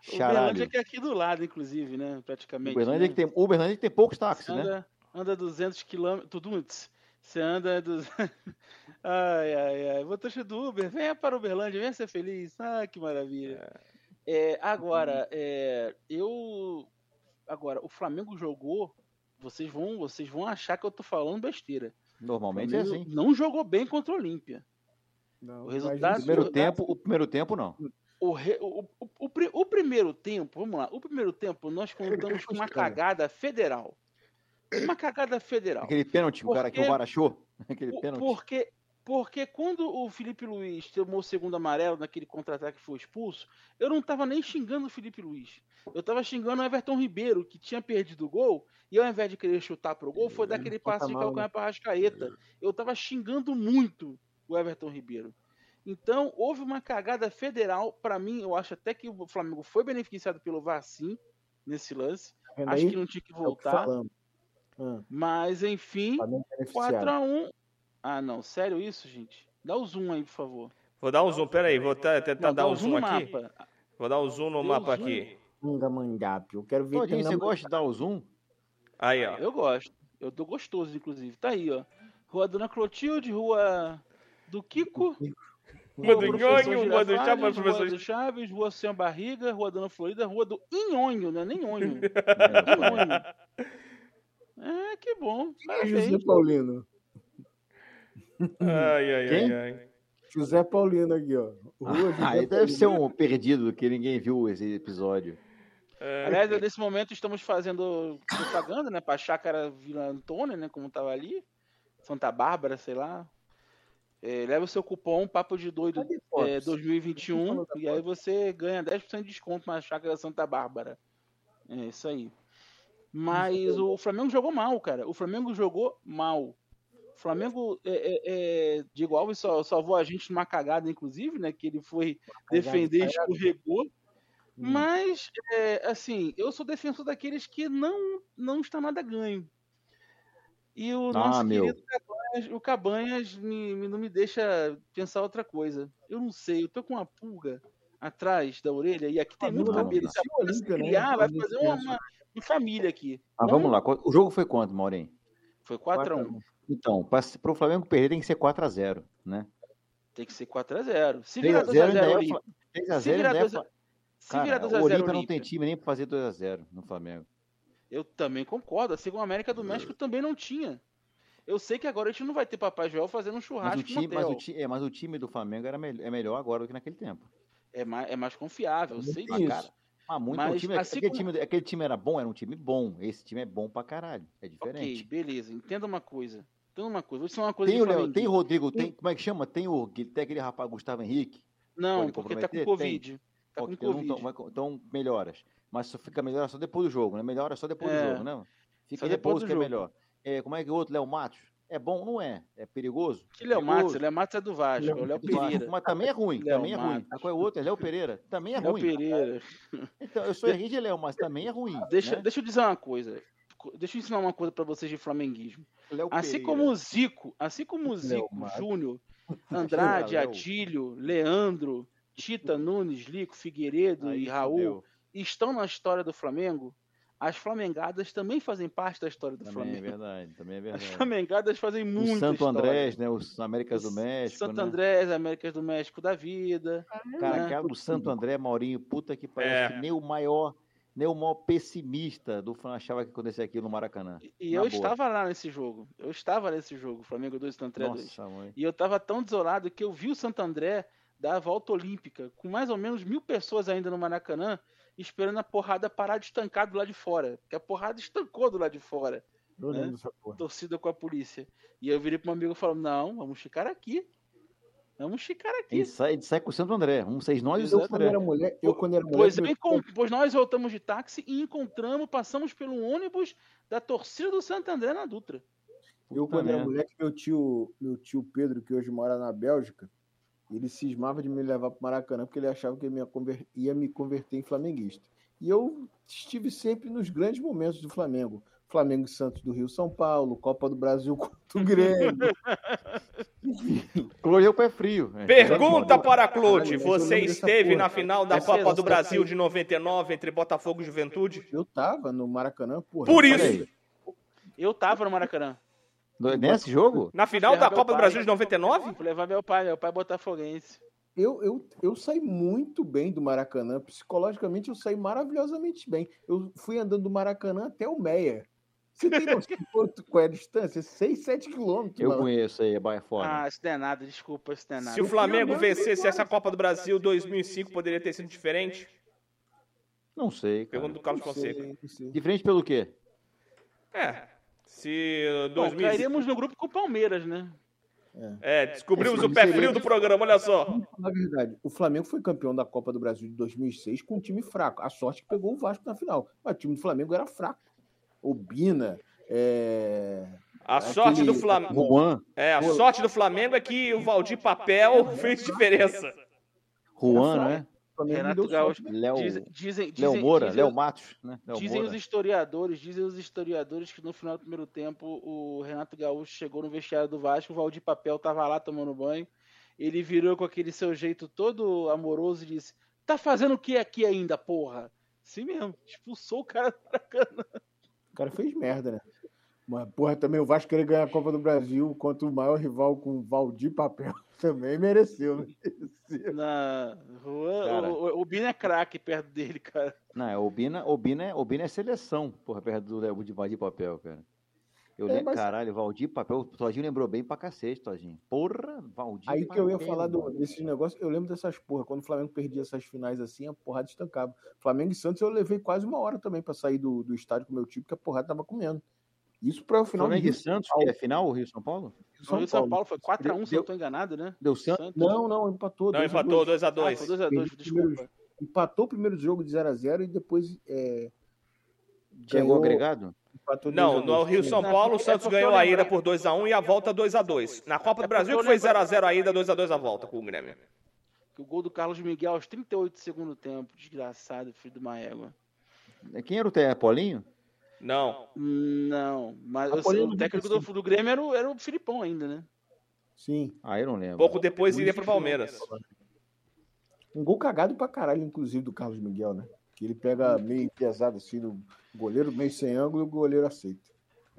Uberlândia Charalho. que é aqui do lado, inclusive, né? Praticamente. Uberlândia né? que tem, Uberlândia que tem poucos táxis, né? anda, anda 200 quilômetros. Tuduntes. Você anda. Dos... [LAUGHS] ai, ai, ai. Motorista do Uber, venha para Uberlândia, venha ser feliz. Ah, que maravilha. É, agora, é, eu. Agora, o Flamengo jogou. Vocês vão, vocês vão achar que eu tô falando besteira. O Normalmente é assim. Não jogou bem contra o Olímpia. Não, O resultado- isso- Primeiro eu- tempo, o primeiro tempo não. O, re- o, o, o pri- o primeiro tempo, vamos lá, o primeiro tempo nós contamos com uma [LAUGHS] cagada federal. Uma cagada federal. Aquele pênalti que o cara que o Porque- VAR achou. [LAUGHS] Aquele O- pênalti. Porque Porque quando o Felipe Luiz tomou o segundo amarelo naquele contra-ataque que foi expulso, eu não tava nem xingando o Felipe Luiz. Eu tava xingando o Everton Ribeiro, que tinha perdido o gol, e ao invés de querer chutar pro gol, foi dar aquele passe de mal, calcanhar né? pra Rascaeta. Eu tava xingando muito o Everton Ribeiro. Então, houve uma cagada federal. Pra mim, eu acho até que o Flamengo foi beneficiado pelo VAR, sim, nesse lance. Tá Acho que não tinha que É voltar. Ah, Mas, enfim, Flamengo beneficiado. 4x1. Ah, não, sério isso, gente? Dá o zoom aí, por favor. Vou dar um zoom, peraí, vou tentar Não, dar um o zoom aqui. mapa. Vou dar um zoom no Deu mapa zoom. aqui. Tangamangape. Eu quero ver Todinho, você gosta de dar o zoom? Aí, ó. Eu gosto. Eu tô gostoso, inclusive. Tá aí, ó. Rua Dona Clotilde, Rua do Kiko. Rua do Nhonho, Rua do Chaves, Rua professor. do Chaves, Rua Sem Barriga, Rua Dona Florida, Rua do Inhonho, não é nem Onho. Inhonho. [LAUGHS] É, que bom. Parabéns. José Paulino. Ai, ai, Quem? ai, ai. José Paulino aqui, ó. Rua José Ah, aí deve ser um perdido que ninguém viu esse episódio. É, Aliás, nesse momento estamos fazendo propaganda, né? Pra Chácara Vila Antônia, né? Como tava ali. Santa Bárbara, sei lá. É, leva o seu cupom Papo de Doido é, fotos? 2021 Falou da e aí você ganha 10% de desconto na Chácara Santa Bárbara. É isso aí. Mas o Flamengo jogou mal, cara. O Flamengo jogou mal. O Flamengo, é, é, é, Diego Alves só, salvou a gente numa cagada, inclusive, né? Que ele foi defender e escorregou. Hum. Mas, é, assim, eu sou defensor daqueles que não, não está nada ganho. E o Ah, nosso meu. querido Cabanhas, o Cabanhas me- me- não me deixa pensar outra coisa. Eu não sei, eu tô com uma pulga atrás da orelha e aqui tem muito cabelo. Se a né, criar, vai nesse fazer uma, uma, família aqui. Mas Não? vamos lá. O jogo foi quanto, Maurinho? Foi 4x1. Então, para o Flamengo perder tem que ser 4x0, né? Tem que ser 4x0. Se virar 3x0 ainda 2x0 é. ali. Fla- 3x0 Se virar ainda é. 2x0 Fla- Se virar Cara, 2x0 o Olímpia não tem time nem pra fazer 2x0 no Flamengo. Eu também concordo. Assim como a América do México também não tinha. Eu sei que agora a gente não vai ter Papai Joel fazendo um Mas churrasco o, time, mas, o ti- é, mas o time do Flamengo era mel- é melhor agora do que naquele tempo. É, mais, é mais confiável, eu sei Isso. disso. cara. Ah, muito. Mas time, assim aquele, como- time, aquele time era bom, era um time bom. Esse time é bom pra caralho. É Ok, diferente. beleza. Entenda uma coisa. Entenda uma coisa. Vou dizer uma coisa Tem o, Léo, tem o Rodrigo, tem, como é que chama? Tem, o, tem aquele rapaz Gustavo Henrique. Não, porque tá com? Covid. Tá Ok, com Covid. tão- vai co- então melhoras. Mas só fica melhor só depois do jogo, né? Melhora só depois É. do jogo, né? Fica Só depois depois do que é jogo. melhor. É, como é que o outro, Léo Matos? É bom, não é? É perigoso? Que Léo Perigoso. Matos? Léo Matos é do Vasco, é o Léo Vasco, Pereira. Mas também é ruim, Léo também é ruim. Matos. Ah, Qual é o outro? É Léo Pereira. Também é Léo ruim. Pereira. Então, eu sou Henrique de Léo, mas também é ruim. Deixa, né? deixa eu dizer uma coisa. Deixa eu ensinar uma coisa pra vocês de flamenguismo. Léo Assim Pereira. como o Zico, assim como o Zico. Júnior, [LAUGHS] Andrade, Léo. Atílio, Leandro, Tita Nunes, Lico, Figueiredo Aí e Raul fudeu. estão na história do Flamengo, as flamengadas também fazem parte da história do Também é Flamengo. verdade, também é As verdade. flamengadas fazem O muito Santo Andrés, né? Os Américas do México, Santo né? Andrés, Américas do México da vida. Cara, né? aquela do Santo André, Maurinho, puta que parece É. que nem o maior, nem o maior pessimista do Flan achava que acontecia aquilo no Maracanã. E eu boa. estava lá nesse jogo. Eu estava nesse jogo, Flamengo 2 Santo André 2. Nossa, mãe. E eu tava tão desolado que eu vi o Santo André dar a volta olímpica, com mais ou menos mil pessoas ainda no Maracanã, esperando a porrada parar de estancar do lado de fora. Porque a porrada estancou do lado de fora, né? torcida com a polícia. E eu virei pro meu amigo e falei, não, vamos ficar aqui. Vamos ficar A aqui. gente sai, sai com o Santo André. Vamos seis nós e o Eu, Santo quando André. era mulher, eu, quando era mulher, Pois, eu pois nós voltamos de táxi e encontramos, passamos pelo ônibus da torcida do Santo André na Dutra. Eu, Puta quando era moleque, meu tio, meu tio Pedro, que hoje mora na Bélgica, ele cismava de me levar para Maracanã porque ele achava que ele ia me conver- ia me converter em flamenguista. E eu estive sempre nos grandes momentos do Flamengo. Flamengo e Santos do Rio São Paulo, Copa do Brasil [LAUGHS] contra o Grêmio. Hoje é o pé frio. é. Pergunta para Caralho, Você esteve na final da Essa Copa é- do essa Brasil de 99 entre Botafogo e Juventude? Eu tava no Maracanã, porra. Por isso. aí. Eu tava no Maracanã. Nesse jogo? Na final da Copa do. Brasil de 99? Fui levar meu pai, meu pai é botafoguense. Eu, eu, eu saí muito bem do Maracanã. Psicologicamente, eu saí maravilhosamente bem. Eu fui andando do Maracanã até o Meia. Você tem noção de quanto, qual é a distância? 6, 7 quilômetros. Eu mano. conheço aí, é baia fora. Ah, isso não é nada, desculpa, isso não é nada. Se o Flamengo vencesse essa Copa do Brasil 2005, poderia ter sido diferente? Não sei, cara. Pergunta do Carlos Não Fonseca. não. Diferente pelo quê? É. Se Bom, 2005. cairíamos no grupo com o Palmeiras, né? É, descobrimos Esse o pé seria- frio do programa, olha só. [LAUGHS] Na verdade, o Flamengo foi campeão da Copa do Brasil de 2006 com um time fraco. A sorte que pegou o Vasco na final. Mas o time do Flamengo era fraco. O Bina, é... A Aquele- sorte do Flamengo. Juan, É, a sorte do Flamengo é que o Valdir Papel [LAUGHS] fez diferença. Juan, né? Renato Gaúcho. Léo, Dizem, dizem, Léo Moura, dizem- Léo Matos, né? Léo Dizem Moura. os historiadores, dizem os historiadores que no final do primeiro tempo o Renato Gaúcho chegou no vestiário do Vasco, o Valdir Papel tava lá tomando banho. Ele virou com aquele seu jeito todo amoroso e disse: Tá fazendo o que aqui ainda, porra? Sim mesmo, expulsou o cara do Maracanã. O cara fez merda, né? Mas, porra, também o Vasco querer ganhar a Copa do Brasil contra o maior rival com o Valdir Papel. [LAUGHS] Também mereceu, né? Mereceu. Na Cara. o, o, Bino é craque perto dele, cara. Não, é, o Bina, o Bina, é- o Bina é seleção, porra, perto do de Valdir Papel, cara. Eu É, lembro, mas- caralho, Valdir Papel, o Todinho lembrou bem pra cacete, Todinho. Porra, Valdir Aí que eu ia falar do- desses negócios, eu lembro dessas porra. Quando o Flamengo perdia essas finais assim, a porrada estancava. Flamengo e Santos eu levei quase uma hora também pra sair do, do estádio com o meu time, porque a porrada tava comendo. Isso pra o final Flamengo do e Santos, que é final, o Rio São Paulo? O Rio São Paulo foi 4x1, se eu não tô enganado, né? Deu Santos? Santos. Não, não, empatou. Não, dois a empatou dois. 2x2. Ah, foi 2x2, Perdi desculpa. Empatou o primeiro jogo de 0x0 e depois é, Chegou ganhou- agregado? Não, 2 a no 2. Rio São Paulo, o é Santos ganhou a ida por 2x1 e a volta 2x2. Na Copa do É Brasil que foi lembrei- 0x0 a ida, 2x2 a volta com o Grêmio. Que o gol do Carlos Miguel aos 38 do segundo tempo. Desgraçado, filho de uma égua. Quem era o técnico? Paulinho? Não. Não, mas eu sei, Apolinho o técnico do, do Grêmio era o, era o Filipão ainda, né? Sim. Ah, eu não lembro. Pouco depois iria pro Palmeiras. Um gol cagado pra caralho, inclusive, do Carlos Miguel, né? Que ele pega meio pesado assim no goleiro, meio sem ângulo e o goleiro aceita.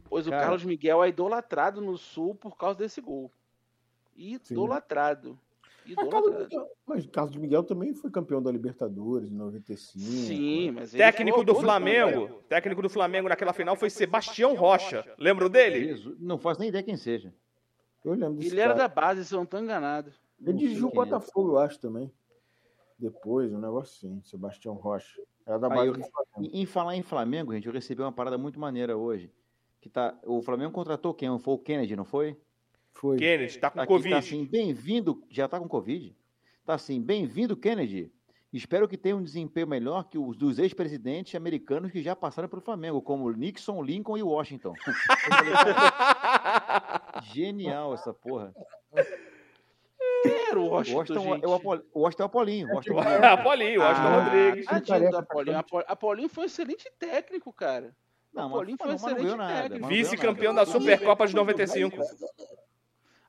Pois o Cara. Carlos Miguel é idolatrado no Sul por causa desse gol. Idolatrado. Idolatrado. Miguel- mas Carlos Miguel também foi campeão da Libertadores em 95. Sim, mas ele Técnico do o Flamengo. Técnico do Flamengo naquela final foi Sebastião Rocha. Lembram dele? Jesus, não faço nem ideia quem seja. Eu lembro Ele era cara. da base, se eu não tô enganado. Ele dirigiu o é. Botafogo, eu acho, também. Depois, um negócio assim, Sebastião Rocha. Era da Aí base eu- do Flamengo. Em, em falar em Flamengo, gente, eu recebi uma parada muito maneira hoje. Que tá, o Flamengo contratou quem? Foi o Kennedy, não foi? Foi. Kennedy, tá com Aqui Covid. tá assim, bem-vindo, já tá com Covid? Tá assim, bem-vindo, Kennedy. Espero que tenha um desempenho melhor que os dos ex-presidentes americanos que já passaram pelo Flamengo, como Nixon, Lincoln e Washington. [LAUGHS] Genial essa porra. [LAUGHS] Era o O Washington, Washington gente? é o Apol- o Washington é o Apolinho. o Washington- Apolinho, Washington Ah, Rodrigues. tadinho do Apolinho. Apo- foi um excelente técnico, cara. Não, Apolinho mas, foi ganhou excelente nada. técnico. Vice-campeão da Supercopa de 95. Não,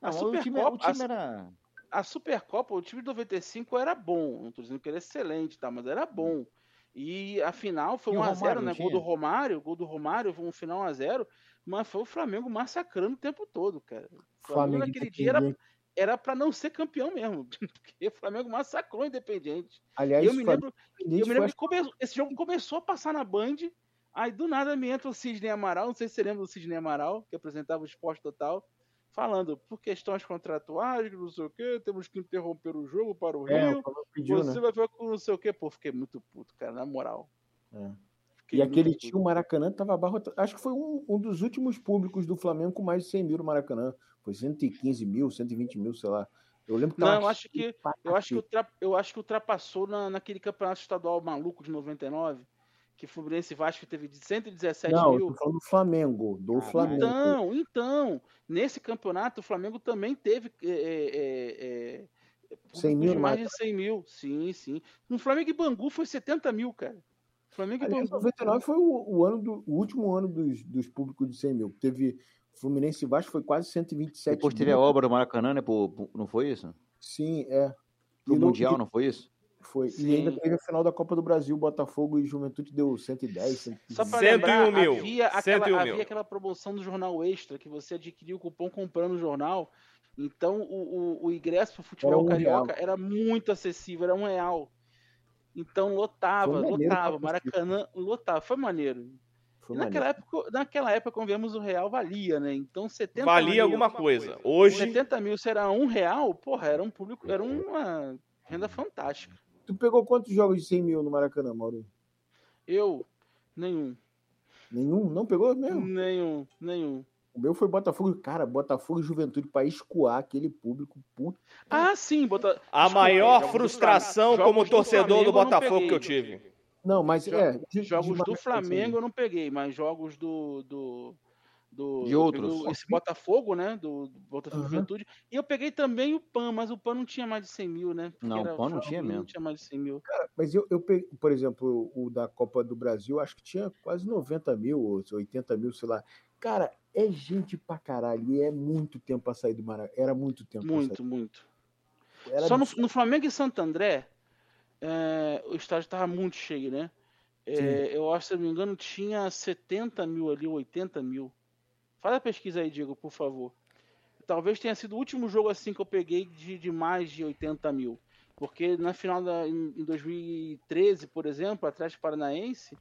A o Supercopa- o era... A Supercopa, o time de 95 era bom. Não tô dizendo que era excelente, tá? Mas era bom. E a final foi E o 1x0, Romário, né? Gol do? Romário, gol do Romário foi um final 1x0, mas foi o Flamengo massacrando o tempo todo, cara. O Flamengo Flamengo naquele dia era. Era pra não ser campeão mesmo. [LAUGHS] Porque o Flamengo massacrou o Independente. Aliás, eu me lembro, eu me lembro que come- esse jogo começou a passar na Band, aí do nada me entra o Sidney Amaral, não sei se você lembra do Sidney Amaral, que apresentava o Esporte Total, falando, por questões contratuais, não sei o quê, temos que interromper o jogo para o É, Rio, Flamengo pediu, você né? vai ver com não sei o quê. Pô, fiquei muito puto, cara, na moral. É. Fiquei E aquele tio. Maracanã tava abarrotado. Acho que foi um, um dos últimos públicos do Flamengo com mais de 100 mil no Maracanã. Foi 115 mil, 120 mil, sei lá. Eu lembro que Não, eu acho que- Eu acho, que ultra- eu acho que ultrapassou na, naquele campeonato estadual maluco de 99, que Fluminense e Vasco teve de 117 Não, mil. eu tô falando do Flamengo. Do Caralho. Flamengo. Então, então, nesse campeonato o Flamengo também teve é, é, é, é, 100 público mil mais de 100 mil. Sim, sim. No Flamengo e Bangu foi 70 mil, cara. Flamengo Aliás, Bangu. 99 foi o, o ano do, o último ano dos, dos públicos de 100 mil. Teve Fluminense e Vasco foi quase 127 Depois teve mil. a obra do Maracanã, né? pro- pro- não foi isso? Sim, é. Pro E no- Mundial, e- não foi isso? Foi. Sim. E ainda teve a final da Copa do Brasil, Botafogo e Juventude deu 110, 115. Só 101 lembrar, mil. havia, aquela, 101 havia aquela promoção do jornal extra que você adquiria o cupom comprando o jornal. Então o, o, o ingresso pro futebol Era um carioca era muito acessível, era um real. Então lotava, maneiro lotava. Maracanã lotava, foi maneiro. Foi E maneiro. naquela época, naquela época, quando vemos o real, valia, né? Então 70 Valia mil, alguma coisa. Hoje, 70 mil, se era um real, porra, era um público, era uma renda fantástica. Tu pegou quantos jogos de 100 mil no Maracanã, Mauro? Eu, nenhum, Nenhum? Não pegou mesmo? nenhum, nenhum. O meu foi Botafogo. Cara, Botafogo e Juventude pra escoar aquele público. Puta. Ah, sim, bota... A Desculpa, maior do frustração como do torcedor do não Botafogo que eu peguei. tive. Não, mas Jo- é. de- Jogos de do Flamengo assim, eu não peguei, mas jogos do. do, do outros. Esse Botafogo, né? Do, do Botafogo Aham. Juventude. E eu peguei também o PAN, mas o PAN não tinha mais de 100 mil, né? Porque Não, o PAN não tinha mesmo. Não tinha mais de 100 mil. Mas eu, eu peguei, por exemplo, o da Copa do Brasil, acho que tinha quase 90 mil, ou 80 mil, sei lá. Cara, é gente pra caralho. E é muito tempo pra sair do Maracanã. Era muito tempo pra Muito, muito. Era Só no, no Flamengo e Santo André, é, o estádio estava muito cheio, né? É, eu acho, se eu não me engano, tinha 70 mil ali, 80 mil. Faz a pesquisa aí, Diego, por favor. Talvez tenha sido o último jogo assim que eu peguei de, de mais de 80 mil. Porque na final da, em, em 2013, por exemplo, Atlético Paranaense,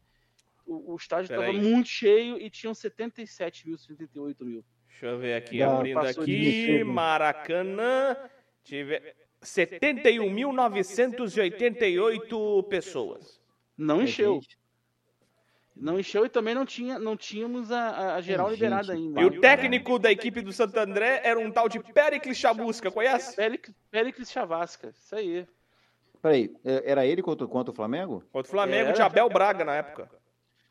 o, o estádio estava muito cheio e tinham 77 mil, 78 mil. Deixa eu ver aqui, Já abrindo passou aqui. Maracanã, tive 71.988 pessoas. Não É, encheu. Não encheu e também não, tinha, não tínhamos a, a- geral Ai, liberada gente, ainda. E o técnico da equipe do Santo André era um tal de Pericles Chamusca, conhece? Péricles, Péricles Chavasca, isso aí. Peraí, é- era ele contra, contra o Flamengo? Contra o Flamengo Era. de Abel Braga na época.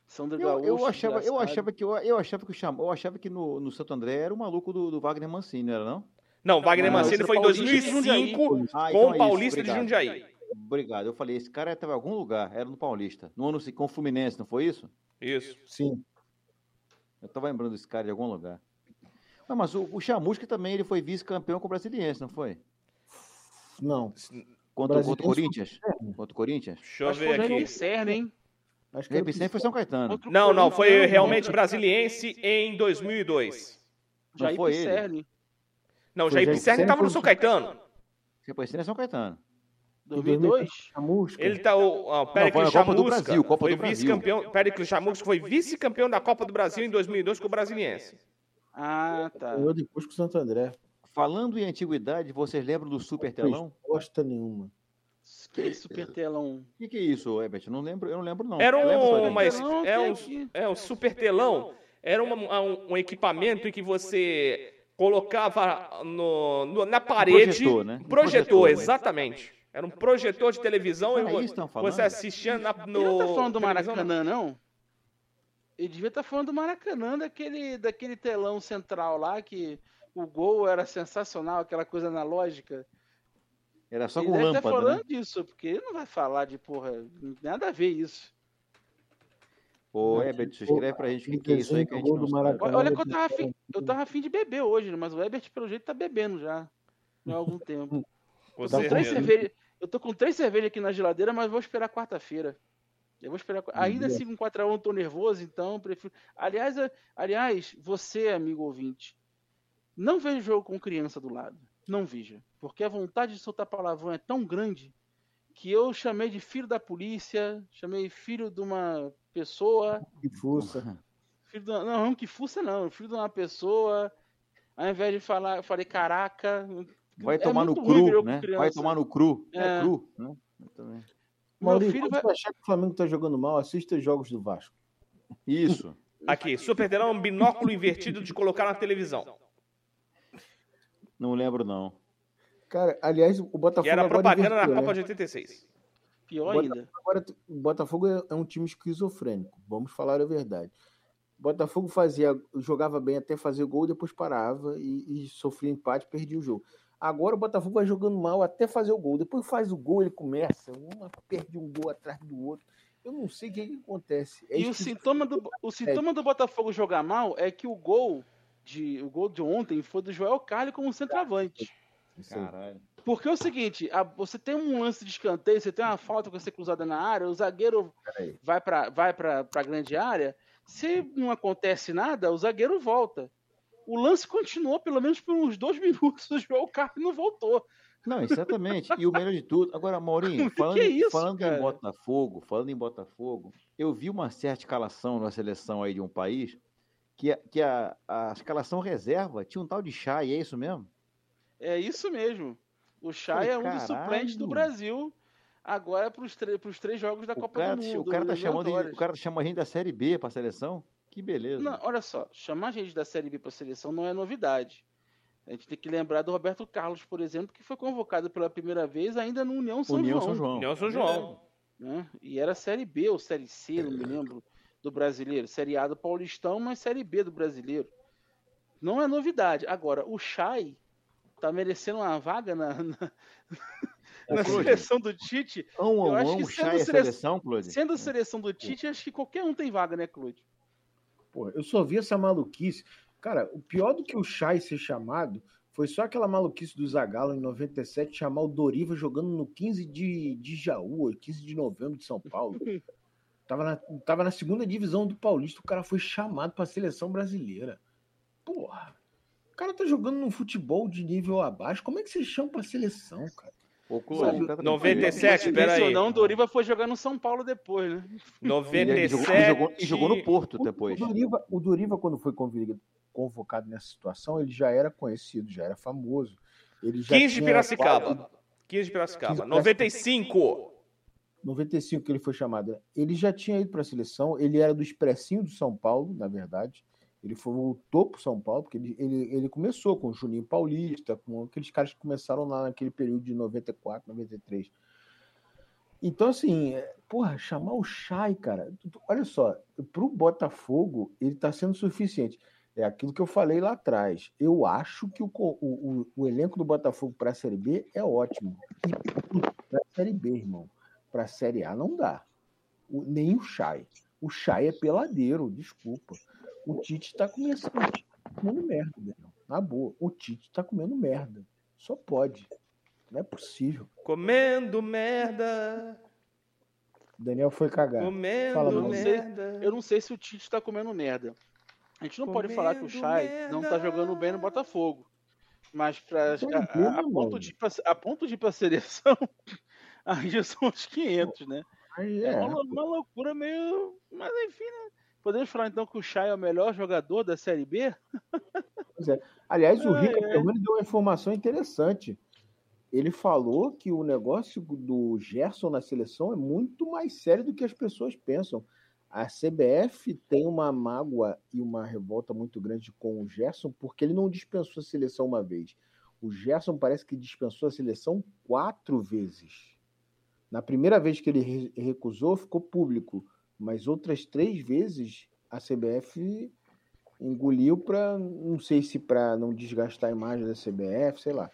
São do Eu, Gaúcho. eu achava, eu achava que eu, eu achava que o Cham, eu achava que no, no Santo André era o maluco do, do Wagner Mancini, não era não? Não, Wagner Não, Mancini é foi em Paulista de 2005 Ah, com então é o isso, Paulista de. Jundiaí. Obrigado. Eu falei, esse cara estava em algum lugar, era no Paulista. No ano se- com o Fluminense, não foi isso? Isso. Sim. Eu tava lembrando desse cara de algum lugar. Não, mas o, o Chamusca também ele foi vice-campeão com o Brasiliense, não foi? Não. Contra, contra o Corinthians? Contra o Corinthians? Deixa eu ver aqui. Serna, hein? Acho que Repicente foi São Caetano. Contra o Não, não, foi Corinthians, realmente brasiliense em 2002. Não Jair foi ele. Pisserni, Não, Foi Jair Pisserni Pisserni estava no São Caetano. Repicente é São Caetano. 2002. Chamusca. Ele tá o, o Pericles Copa do Brasil, Copa foi do Brasil. vice-campeão. Pericles Chamusca foi vice-campeão da Copa do Brasil em 2002 com o Brasiliense. Ah, tá. Ganhou depois com o Santo André. Falando em antiguidade, vocês lembram do Super Telão? Bosta nenhuma. Que é super telão. O que, que é isso, Herbert? Eu não lembro, eu não lembro não. Era um, Telão é, um, aqui. é um super telão. Era uma- um, um equipamento em que você colocava no, no- na parede. projetor, né? Um Projetor, projetor, né? exatamente. Era um projetor de televisão e isso você assistia na, no. Ele não tá falando do televisão, Maracanã, não? Ele devia estar falando do Maracanã, daquele, daquele telão central lá, que o gol era sensacional, aquela coisa analógica. Era só ele com deve estar lâmpada, falando né? disso, porque ele não vai falar de porra, nada a ver isso. Ô, Herbert, escreve pra gente o que, que é isso aí que a gente não do sabe. Maracanã. Olha que eu tava, afim, eu tava afim de beber hoje, mas o Ebert, pelo jeito, tá bebendo já. Há algum tempo. Com certeza. três cerveja, eu tô com três cervejas aqui na geladeira, mas vou esperar quarta-feira. Eu vou esperar. Ainda assim, com 4x1 eu tô nervoso, então prefiro. Aliás, a- aliás, você, amigo ouvinte, não veja jogo com criança do lado. Não veja. Porque a vontade de soltar palavrão é tão grande que eu chamei de filho da polícia, chamei filho de uma pessoa, Que fuça. filho de uma, não, não que fuça não, filho de uma pessoa. Ao invés de falar, eu falei caraca. Vai É tomar no cru, né? Vai tomar no cru. É, É. cru, né? Eu também. Meu Maurício, filho vai. você achar que o Flamengo tá jogando mal, assista os jogos do Vasco. Isso. [LAUGHS] Aqui, super telão é um binóculo invertido de colocar na televisão. Não lembro, não. Cara, aliás, o Botafogo Que era agora propaganda na inverteu, né? Copa de 86. Pior Bota- ainda. Agora, o Botafogo é é um time esquizofrênico, vamos falar a verdade. O Botafogo fazia, jogava bem até fazer gol, depois parava e, e sofria empate, perdia o jogo. Agora o Botafogo vai jogando mal até fazer o gol. Depois faz o gol, ele começa, uma perde um gol atrás do outro. Eu não sei o que, que acontece. É E o sintoma, do, o sintoma do Botafogo jogar mal é que o gol de, o gol de ontem foi do Joel Carli como centroavante. Caralho. Porque é o seguinte, a- você tem um lance de escanteio, você tem uma falta que vai ser cruzada na área, o zagueiro vai para vai pra, pra grande área, se não acontece nada, o zagueiro volta. O lance continuou pelo menos por uns dois [LAUGHS] minutos, o Joel Carli não voltou. Não, exatamente. E o melhor de tudo, agora, Maurinho, [LAUGHS] Que falando, é isso, falando cara? em Botafogo, falando em Botafogo, eu vi uma certa escalação na seleção aí de um país que, a- que a, a escalação reserva tinha um tal de Chay, é isso mesmo? É isso mesmo. O Chay é um dos suplentes do. Brasil agora para os três jogos da O Copa cara, do o Mundo. cara tá chamando, o cara tá chamando a gente da Série B pra seleção? Que beleza. Não, olha só, chamar gente da Série B para seleção não é novidade. A gente tem que lembrar do Roberto Carlos, por exemplo, que foi convocado pela primeira vez ainda no União São União João. São João. União São João. né? E era Série B ou Série C, não me lembro, do brasileiro. Série A do Paulistão, mas Série B do brasileiro. Não é novidade. Agora, o Chay tá merecendo uma vaga na, na, na seleção do Tite. Um Eu a acho um, que sendo Chay é sele- seleção, Claude? Sendo a seleção do Tite, acho que qualquer um tem vaga, né, Claude? Pô, eu só vi essa maluquice. Cara, o pior do que o Chay ser chamado foi só aquela maluquice do Zagallo em 97 chamar o Doriva jogando no 15 de, de Jaú, 15 de novembro de São Paulo. [LAUGHS] tava, na, tava na segunda divisão do Paulista, o cara foi chamado pra seleção brasileira. Porra. O cara tá jogando num futebol de nível abaixo. Como é que você chama pra seleção, cara? Sabe, fica tranquilo. 97, pera Isso ou aí. não, o Doriva foi jogar no São Paulo depois, né? E ele jogou, 97. e jogou- e jogou no Porto O- depois. O Doriva, o Doriva, quando foi convocado nessa situação, ele já era conhecido, já era famoso. Ele já 15 de Piracicaba. quase- 15 de Piracicaba. 15 de 95. 95 que ele foi chamado. Ele já tinha ido para a seleção, ele era do Expressinho do São Paulo, na verdade. Ele voltou pro São Paulo, porque ele, ele, ele começou com o Juninho Paulista, com aqueles caras que começaram lá naquele período de 94, 93. Então, assim, é, porra, chamar o Chay, cara, olha só, pro Botafogo, ele tá sendo suficiente. É aquilo que eu falei lá atrás. Eu acho que o, o, o, o elenco do Botafogo para a Série B é ótimo. Para a Série B, irmão. Para a Série A não dá. O- nem o Chay. O Chay é peladeiro, desculpa. O Tite tá começando, tá comendo merda, Daniel. Na boa. O Tite tá comendo merda. Só pode. Não é possível. Comendo merda. Daniel foi cagar. Comendo Fala, Eu não sei- merda. Eu não sei se o Tite tá comendo merda. A gente não pode falar que o Comendo Chay não tá jogando bem no Botafogo. Mas pra, a, a- ponto de ir pra, a ponto de ir pra seleção, [LAUGHS] aí já são os 500, né? Aí É, é. uma, uma loucura meio. Mas enfim, né? Podemos falar então que o Chay é o melhor jogador da Série B? [LAUGHS] Aliás, o Rico ai. Perrone deu uma informação interessante. Ele falou que o negócio do Gerson na seleção é muito mais sério do que as pessoas pensam. A CBF tem uma mágoa e uma revolta muito grande com o Gerson porque ele não dispensou a seleção uma vez. O Gerson parece que dispensou a seleção quatro vezes. Na primeira vez que ele re- recusou, ficou público, mas outras três vezes a CBF engoliu para não sei se para não desgastar a imagem da CBF, sei lá.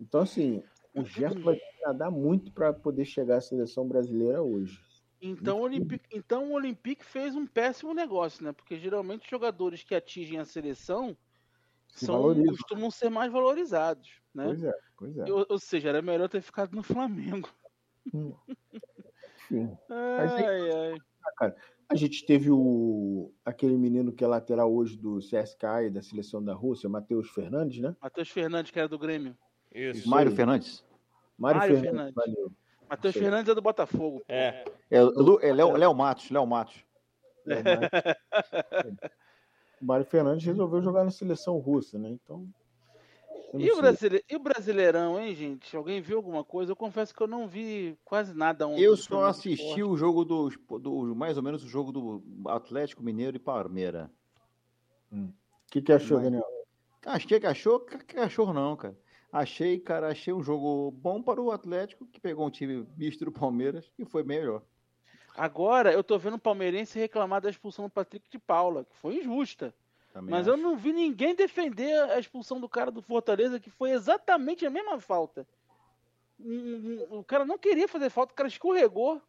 Então assim, o Gerson vai nadar muito para poder chegar à seleção brasileira hoje. Então o, Olympique, então o Olympique fez um péssimo negócio, né? Porque geralmente os jogadores que atingem a seleção Se são, costumam ser mais valorizados, né? Pois é, pois é. Ou, ou seja, era melhor ter ficado no Flamengo. [LAUGHS] Enfim, Ai, ai. A gente teve o aquele menino que é lateral hoje do CSKA e da seleção da Rússia, Matheus Fernandes, né? Matheus Fernandes, que era do Grêmio. Isso. Mário. Fernandes. Mário, Mário Fernandes, Fernandes. valeu. Matheus. Fernandes é do Botafogo. pô. É. É, Lu- é Léo, Léo Matos, Léo Matos. É, o Mário- O [LAUGHS] Mário Fernandes resolveu jogar na seleção russa, né? Então. E o, brasile... e o Brasileirão, hein, gente? Alguém viu alguma coisa? Eu confesso que eu não vi quase nada ontem. Eu só assisti o jogo do, do. Mais ou menos o jogo do Atlético Mineiro e Palmeira. O que, que achou, Mas- Daniel? Achei que achou, ca- cachorro não, cara. Achei, cara, achei um jogo bom para o Atlético, que pegou um time misto do Palmeiras e foi melhor. Agora eu tô vendo o palmeirense reclamar da expulsão do Patrick de Paula, que foi injusta. Também Mas eu acho. não vi ninguém defender a expulsão do cara do Fortaleza, que foi exatamente a mesma falta. O cara não queria fazer falta, o cara escorregou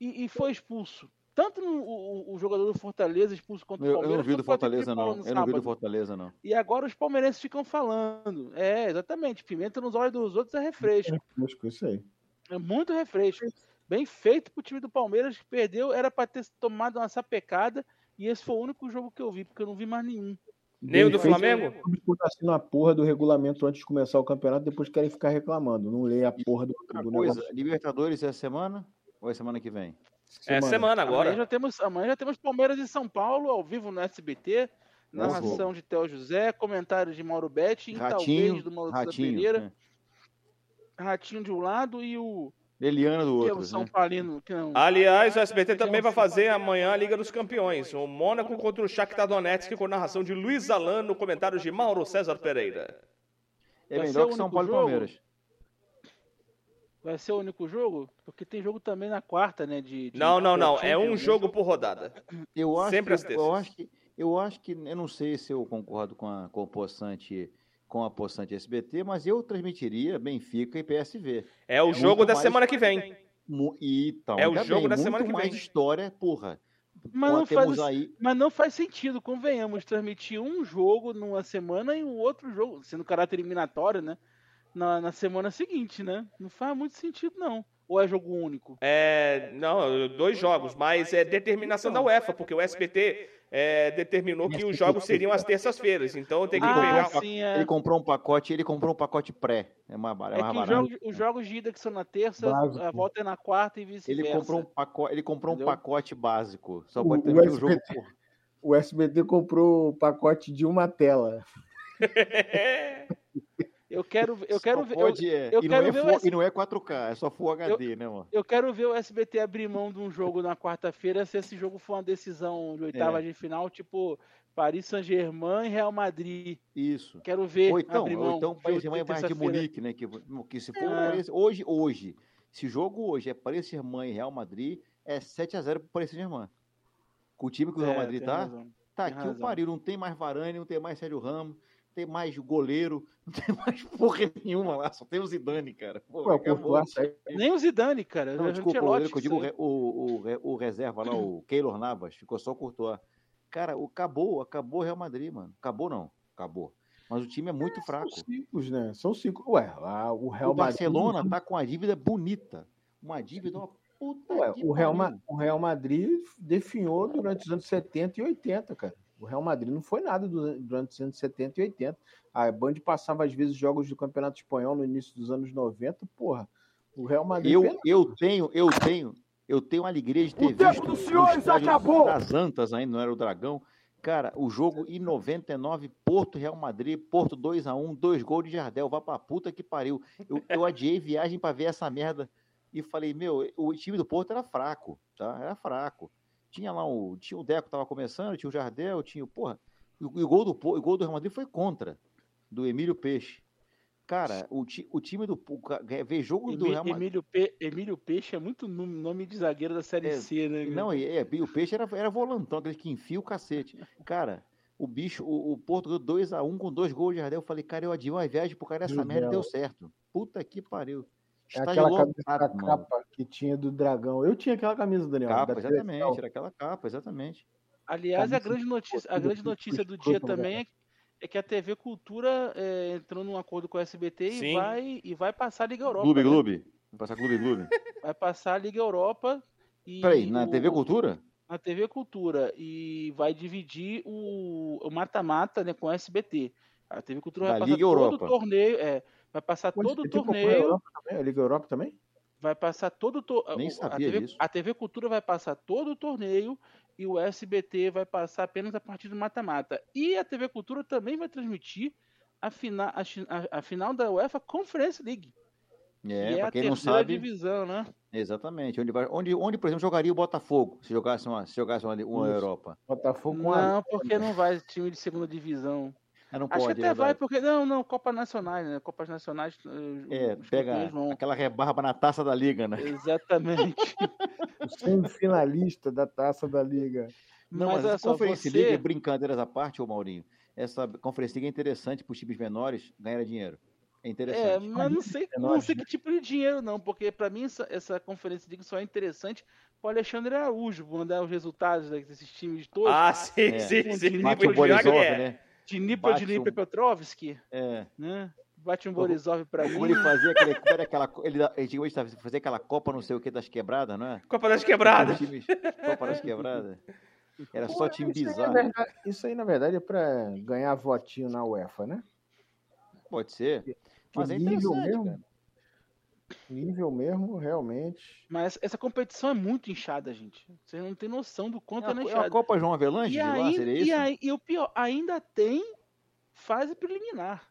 e, e foi expulso. Tanto no- o, o jogador do Fortaleza expulso contra o Eu, eu Palmeiras. não vi do quanto Fortaleza, não. Eu não vi do. Fortaleza, não. E agora os palmeirenses ficam falando. É, exatamente. Pimenta nos olhos dos outros é refresco. Buscou isso aí. É muito refresco. Bem feito pro time do Palmeiras que perdeu. Era pra ter tomado uma sapecada. E esse foi o único jogo que eu vi, porque eu não vi mais nenhum. Nem o do Flamengo? Os clubes assinam a porra do regulamento antes de começar o campeonato, depois querem ficar reclamando. Não lê a porra do, Outra do coisa, negócio. Libertadores é semana ou é semana que vem? É semana Amanhã agora. já, temos, amanhã já temos Palmeiras e São Paulo ao vivo no SBT. Narração de Theo José, comentários de Mauro Betti, e talvez Ratinho, do Mauro Ratinho. Pereira. né? Ratinho de um lado e o Eliana do é outro, São né? Paulino. Que não. Aliás, o SBT também vai fazer amanhã a Liga dos Campeões. O Mônaco contra o Shakhtar Donetsk com narração de Luiz Alan no comentário de Mauro César Pereira. É Vai melhor que São Paulo e? Palmeiras. Vai ser o único jogo? Porque tem jogo também na quarta, né? De, de Não, não, não. É um né? jogo por rodada. Eu acho, Sempre que, terças. eu acho que eu acho que eu não sei se eu concordo com a com o Poçante com a Poçante SBT, mas eu transmitiria Benfica e PSV. É o muito jogo da mais- semana que vem. Mu- E então, É o jogo bem, da muito semana que mais vem. história, porra. Mas não, faz, aí mas não faz sentido, convenhamos, transmitir um jogo numa semana e o outro jogo, sendo caráter eliminatório, né? Na, na semana seguinte, né? Não faz muito sentido, não. Ou é jogo único? É, não, dois jogos, mas é determinação da UEFA, porque o SBT é, determinou que os jogos seriam às terças-feiras. Então tem que Ah, pegar. sim, é. ele comprou um pacote, ele comprou um pacote pré, é mais, bar- é É que os barato. jogos, os jogos de ida que são na terça, Básico. a volta é na quarta e Ele vice-versa. comprou um pacote, ele comprou um pacote básico. Só O- pode o transmitir o jogo. O SBT comprou o pacote de uma tela. [LAUGHS] [LAUGHS] Eu quero, ver- eu quero ver. eu- pode, é, eu e, quero não é ver o full- e não é 4K, é só Full HD, né, mano? Eu quero ver o SBT abrir mão de um jogo na quarta-feira se esse jogo for uma decisão de oitava É. de final, tipo Paris Saint-Germain e Real Madrid. Isso. Quero ver Ou então, abrir ou mão então de Paris Saint-Germain outra vai de. Munique, né? Que, que se for É. Paris- hoje, hoje, se o jogo hoje é Paris Saint-Germain e Real Madrid, é 7x0 pro Paris Saint-Germain. Com o time que o Real É, Madrid tá, razão. tá tem aqui o razão. pariu, não tem mais Varane, não tem mais Sérgio Ramos, tem mais goleiro, [LAUGHS] não tem mais porra nenhuma lá, só tem o Zidane, cara. Pô, Ué, o acabou. Saiu. Nem o Zidane, cara. Não, o desculpa, eu, eu que digo o, o, o, re- o reserva lá, o Keylor Navas, ficou só o Courtois. Cara, o, acabou, acabou o Real Madrid, mano. Acabou não, acabou. Mas o time é muito fraco. São cinco, né? São cinco. Ué, lá, o Real O Barcelona Madrid. tá com a dívida bonita. Uma dívida, uma puta Ué, o, Real Ma- pariu. o Real Madrid definhou durante os anos 70 e 80, cara. O Real Madrid não foi nada du- durante os anos 70 e 80. A Band passava, às vezes, jogos do Campeonato Espanhol no início dos anos 90, porra. O Real Madrid. Eu, eu tenho, eu tenho, eu tenho a alegria de ter O tempo visto dos o senhores estádio acabou! das Antas ainda, não era o Dragão. Cara, o jogo em 99, Porto Real Madrid, Porto 2x1, dois gols de Jardel, vá pra puta que pariu. Eu, eu adiei viagem pra ver essa merda e falei, meu, o time do Porto era fraco, tá? Era fraco. Tinha lá o, tinha o Deco tava começando, tinha o Jardel, tinha o, porra, e o, e o gol do, o gol do Real Madrid foi contra, do Emílio Peixe. Cara, o, ti- o time do, o ca- ver jogo do Real Madrid. Emílio, Pe- Emílio Peixe é muito nome- de zagueiro da Série É, C, né? Não, e, é, o peixe era, era volantão, aquele que enfia o cacete. Cara, o bicho, o, o Porto ganhou 2x1 com dois gols de Jardel. Eu falei, cara, eu adiei uma viagem pro cara essa Meu merda e deu certo. Puta que pariu. É Estádio aquela camisa capa que tinha do Dragão. Eu tinha aquela camisa, Daniel. Capa, da exatamente, seleção. era aquela capa, exatamente. Aliás, a grande notícia, a grande notícia do dia também é, é que a TV Cultura é, entrou num acordo com a SBT Sim. e vai, e vai passar a Liga Europa. Clube, né? Clube. Vamos passar Clube, Clube. Vai passar a Liga Europa e Peraí, na o- TV Cultura? na TV Cultura e vai dividir o o mata-mata né, com a SBT. A TV Cultura Da vai passar Liga todo Europa. o torneio, é, vai passar Pô, todo o torneio? A Liga Europa também? vai passar todo o to- Nem o- a sabia TV, disso. a TV Cultura vai passar todo o torneio e o SBT vai passar apenas a partir do mata-mata. E a TV Cultura também vai transmitir a, fina, a, a- a final da UEFA Conference League. É, que é pra quem não sabe, divisão, né? exatamente. Onde, vai- onde, onde, por exemplo, jogaria o Botafogo se jogasse uma, se jogasse uma, uma. Europa? Botafogo com a. Não, porque não vai time de segunda divisão. Ah, não Acho pode, que até é vai, porque. Não, não, Copas Nacionais, né? Copas Nacionais. eh, É, pega vão. aquela rebarba na taça da liga, né? Exatamente. [LAUGHS] o semifinalista da taça da Liga. Não, mas mas, essa só, Conference você. League, brincadeiras à parte, ô Maurinho, essa Conference League é interessante para os times menores ganharem dinheiro. É É, interessante. mas não sei, não menores, sei né? que tipo de dinheiro, não, porque pra mim essa, essa conferência League só é interessante pro Alexandre Araújo mandar os resultados desses times todos. Ah, sim, É. sim, sim. Bate o Borisov, é. né? De bate de Dnipro um- Petrovski, É. né? Bate um Borisov pra mim. Ele fazia aquele, era aquela, ele antigamente fazia aquela Copa não sei o que das quebradas, não é? Copa das Quebradas. Copa das quebradas. Era só time Isso aí, na bizarro. verdade, isso aí, na verdade, é pra ganhar votinho na UEFA, né? Pode ser. Mas é interessante, mesmo. cara. Nível mesmo, realmente. Mas essa competição é muito inchada, gente. Vocês não têm noção do quanto É ela é a, é a inchada. Copa João Avelange E, de lá, ainda, seria e, isso? aí- e o pior, ainda tem fase preliminar.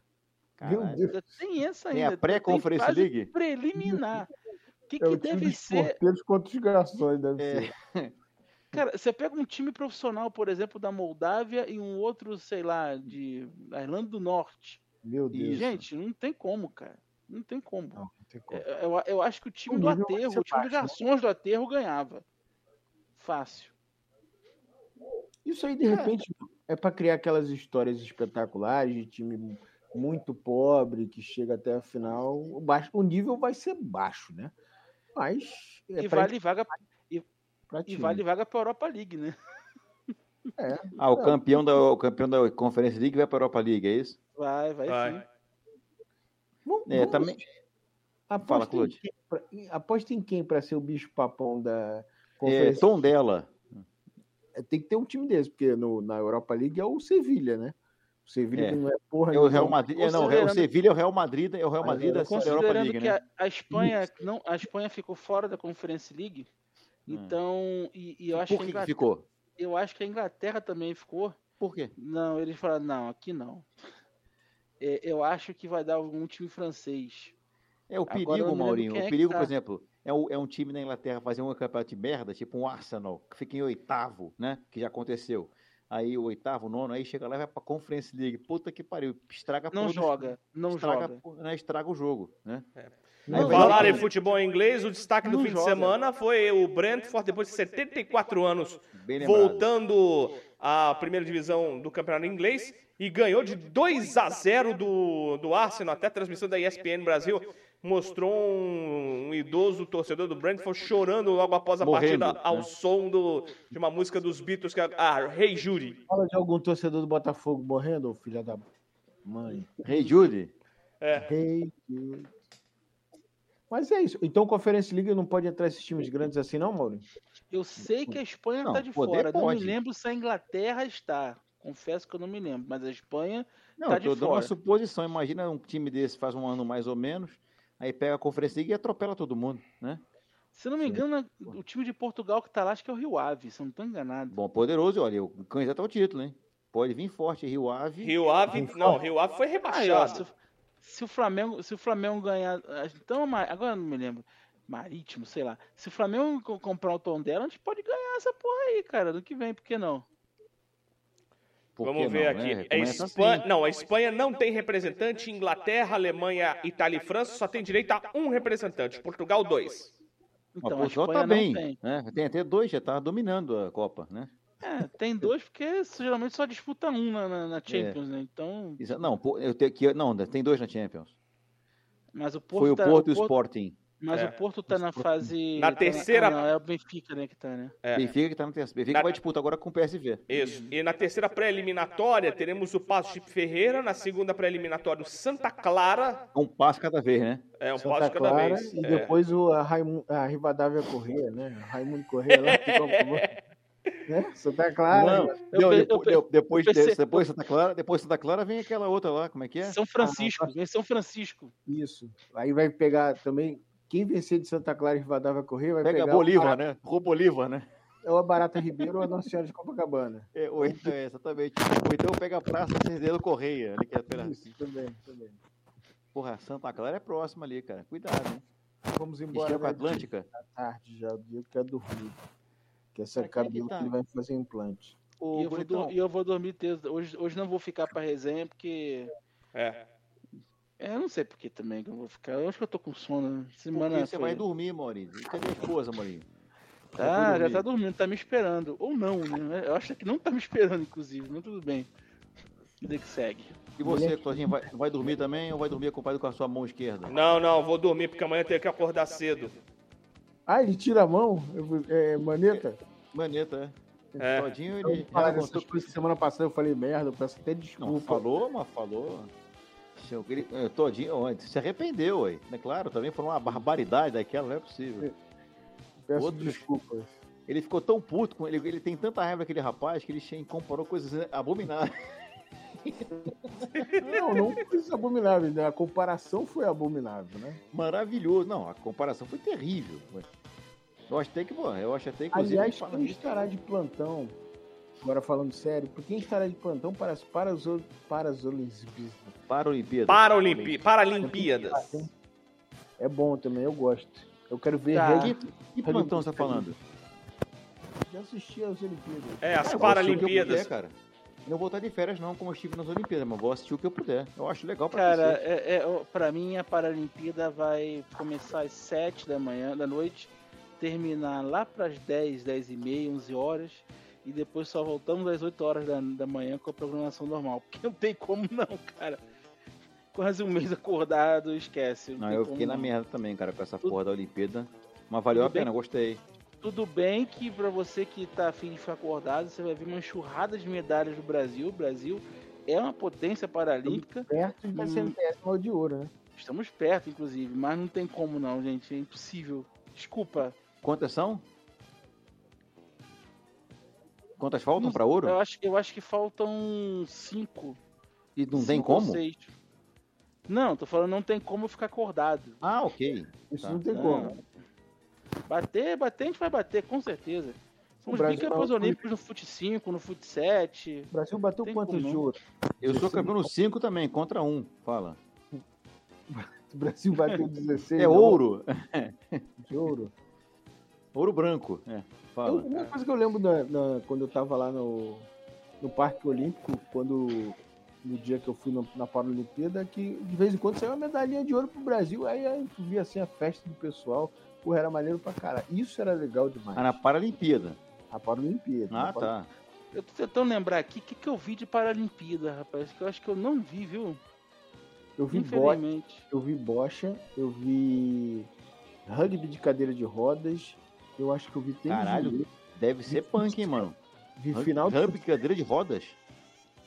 Meu Caralho. Deus. Ainda tem essa Tem ainda. a pré-Conference fase League? Preliminar. [LAUGHS] que, É que o deve ser? porteiros contra os garçons, deve É. ser. [LAUGHS] Cara, você pega um time profissional, por exemplo, da Moldávia e um outro, sei lá, de da Irlanda do Norte. Meu Deus. Isso. Gente, não tem como, cara. Não tem como. Não, não tem como. É, Eu, eu acho que o time O do aterro, o time dos né? garçons do aterro ganhava. Fácil. Isso aí, de repente, é para criar aquelas histórias espetaculares de time muito pobre que chega até a final. O, baixo, o nível vai ser baixo, né? Mas é e vale vaga pra e time. vale vaga para Europa League, né? É. Ah, o campeão da, o campeão da Conference League vai para a Europa League, é isso? Vai, vai, Vai. sim. Vamos- É, vamos- também. aposta Fala, Claude. quem pra- em- Aposta em quem para ser o bicho papão da É, conferência? tom dela. Tem que ter um time desse, porque no, na Europa League é o Sevilha, né? O Sevilha É. não é porra É o. Real Madrid. É, não, o Sevilha é o Real Madrid, é o Real Madrid da, é, Europa Considerando League, que né? a, a Espanha não, a Espanha ficou fora da Conference League, Hum. então e, e eu acho Por que, que, que ficou? eu acho que a Inglaterra também ficou. Por quê? Não, eles falaram não, aqui não. É, eu acho que vai dar algum time francês. É o não perigo, Maurinho. é O que perigo, tá. por exemplo, é, o- é um time na Inglaterra fazer um campeonato de merda, tipo um Arsenal, que fica em oitavo, né? Que já aconteceu. Aí o oitavo, nono, aí chega lá e vai pra Conference League. Puta que pariu. Estraga a Não joga, não estraga, joga. né, estraga o jogo, né? Não, vai- vai- Falar em futebol inglês, o destaque do Não fim de joga. semana foi o Brentford, depois de 74 anos, voltando à primeira divisão do campeonato inglês e ganhou de 2 a 0 do, do Arsenal. Até a transmissão da ESPN Brasil mostrou um, um idoso torcedor do Brentford chorando logo após a Morrendo, partida ao né? som do- de uma música dos Beatles, que é a Hey Judy. Fala de algum torcedor do Botafogo morrendo, filha da mãe. Judy. Hey, Jude. Mas é isso. Então, Conference League não pode entrar esses times grandes assim, não, Mauro? Eu sei que a Espanha está de fora. Não me lembro se a Inglaterra está. Confesso que eu não me lembro. Mas a Espanha Não, Tá eu de dando uma fora. suposição. Imagina um time desse faz um ano mais ou menos, aí pega a Conference League e atropela todo mundo, né? Se não me engano, o time de Portugal que tá lá, acho que é o Rio Ave, se eu não tô enganado. Bom, poderoso, olha, o candidato ao título, hein? Pode vir forte, Rio Ave. Rio Ave, não, Rio Ave foi Aí, ó, rebaixado. se, se o Flamengo, se o Flamengo ganhar, ah, então agora eu não me lembro, Marítimo, sei lá. Se o Flamengo co- comprar o tom dela, a gente pode ganhar essa porra aí, cara, do que vem, por que não? Por Vamos ver não, aqui. né? É Começa Espanha, assim. Não, a Espanha não tem representante. Inglaterra, Alemanha, Itália e França só tem direito a um representante. Portugal, dois. Mas Então, a Portugal Espanha tá não bem, tem. né? Tem até dois, já tá dominando a Copa, né? É, tem dois, porque geralmente só disputa um na, na- É. na Champions, né? Então, Não, eu tenho que não, tem dois na Champions. mas o Porto Foi o tá- Porto e o Porto- Sporting. Mas É. o Porto tá na fase. Na tá terceira- ah, não, é o Benfica, né, que tá, né? É. Benfica que tá na terceira. Benfica Na- vai disputar agora com o PSV. Isso. E na terceira pré-eliminatória teremos o Passo de Ferreira. Na segunda pré-eliminatória, o Santa Clara. Um passo cada vez, né? É um Santa passo cada Clara vez. e É. depois o, a, Raimu, a Rivadavia Correia, né? Raimundo Correia lá. que [LAUGHS] né? Santa Clara. Não, eu depois, eu depois, Santa Clara, depois Santa Clara vem aquela outra lá, como é que é? São Francisco, vem São Francisco. Isso. Aí vai pegar também. Quem vencer de Santa Clara e Rivadavia Correia vai Pega pegar Bolívar, né? Rua Bolívar, né? é o Barata Ribeiro ou a Nossa Senhora de Copacabana. É, ou então, é, exatamente. Ou então pega a Praça Cendeiro Correia, ali que é pela... Isso, também, também. Porra, Santa Clara é próxima ali, cara. Cuidado, hein? Vamos embora. Estia com a né, Atlântica. à tarde já, o dia que quer dormir. Que essa é que cabelo tá? que ele vai fazer implante. E eu, vou e eu vou dormir terça. Hoje, hoje não vou ficar pra resenha, porque. É. É, eu não sei por que também que eu vou ficar. Eu acho que eu tô com sono. né? Semana você vai foi- dormir, Maurício? E Cadê a esposa, Maurício? Tá, já dormir. tá dormindo, tá me esperando. Ou não, né? Eu acho que não tá me esperando, inclusive, mas tudo bem. Vida que segue. E você, Claudinho, vai, vai dormir também ou vai dormir acompanhado com a sua mão esquerda? Não, não, vou dormir porque amanhã eu tenho que acordar cedo. Ah, ele tira a mão? É, maneta? Maneta, É. é. Claudinho, Eu ele falar já contou- coisas semana passada, eu falei merda, eu peço até Não, desculpa. falou, mas falou. Ele, eh, todinho, ó, se arrependeu, ué. É claro, também foi uma barbaridade daquela, não é possível. peço outros- desculpas. Ele ficou tão puto com ele, ele tem tanta raiva daquele rapaz que ele comparou coisas abomináveis. [LAUGHS] Não, não coisas abomináveis, né? A comparação foi abominável, né? Maravilhoso. Não, a comparação foi terrível. Eu acho até que, pô, eu acho até inclusive. Aliás, quem estará de plantão, agora falando sério, por quem estará de plantão para as para os para as Olimpíadas? para a Olimpíada. Paralimpi... Paralimpíadas. É bom também, eu gosto. Eu quero ver Tá. Que, que plantão você tá falando? Já assisti as Olimpíadas. É, as Ah, Paralimpíadas. puder, cara. Eu Não vou estar de férias, não, como eu estive nas Olimpíadas, mas vou assistir o que eu puder. Eu acho legal pra Cara, é, é, pra mim a Paralimpíada vai começar às 7 da manhã, da noite, terminar lá pras 10, 10 e meia, 11 horas, e depois só voltamos às 8 horas da, da manhã com a programação normal. Porque não tem como não, cara. Quase um mês acordado, esquece. Não, tem eu fiquei na não. merda também, cara, com essa Tudo- porra da Olimpíada. Mas valeu a pena, gostei. Tudo bem que pra você que tá afim de ficar acordado, você vai ver uma enxurrada de medalhas do Brasil. O Brasil é uma potência paralímpica. Perto da Hum. centésima de ouro, né? Estamos perto, inclusive, mas não tem como não, gente. É impossível. Desculpa. Quantas são? Quantas faltam pra ouro? Eu acho, eu acho que faltam cinco. E não tem cinco ou como? Não, tô falando não tem como ficar acordado. Ah, ok. Isso Tá. não tem Não. como. Bater, bater, a gente vai bater, com certeza. Somos Brasil bicampeões tá- olímpicos no fute 5, no fute 7. O Brasil bateu Tem quantos de ouro? Eu sou campeão no 5 também, contra um. Fala. [LAUGHS] O Brasil bateu 16 É ouro. de ouro. [LAUGHS] Ouro branco. É, Eu- fala. uma coisa que eu lembro da- da- quando eu tava lá no, no Parque Olímpico, quando no dia que eu fui no- na Paralimpíada, que de vez em quando saiu uma medalhinha de ouro pro Brasil, aí, aí tu via assim a festa do pessoal, porra, era maneiro pra caralho. Isso era legal demais. Ah, na Paralimpíada. A Paralimpíada. Ah, Na tá. Eu tô tentando lembrar aqui o que, que eu vi de Paralimpíada, rapaz. Que eu acho que eu não vi, viu? Eu vi bocha, Infelizmente. eu vi bocha, eu vi rugby de cadeira de rodas, eu acho que eu vi tênis de Caralho. Deve ser punk, hein, mano. vi final de Rugby, cadeira de rodas.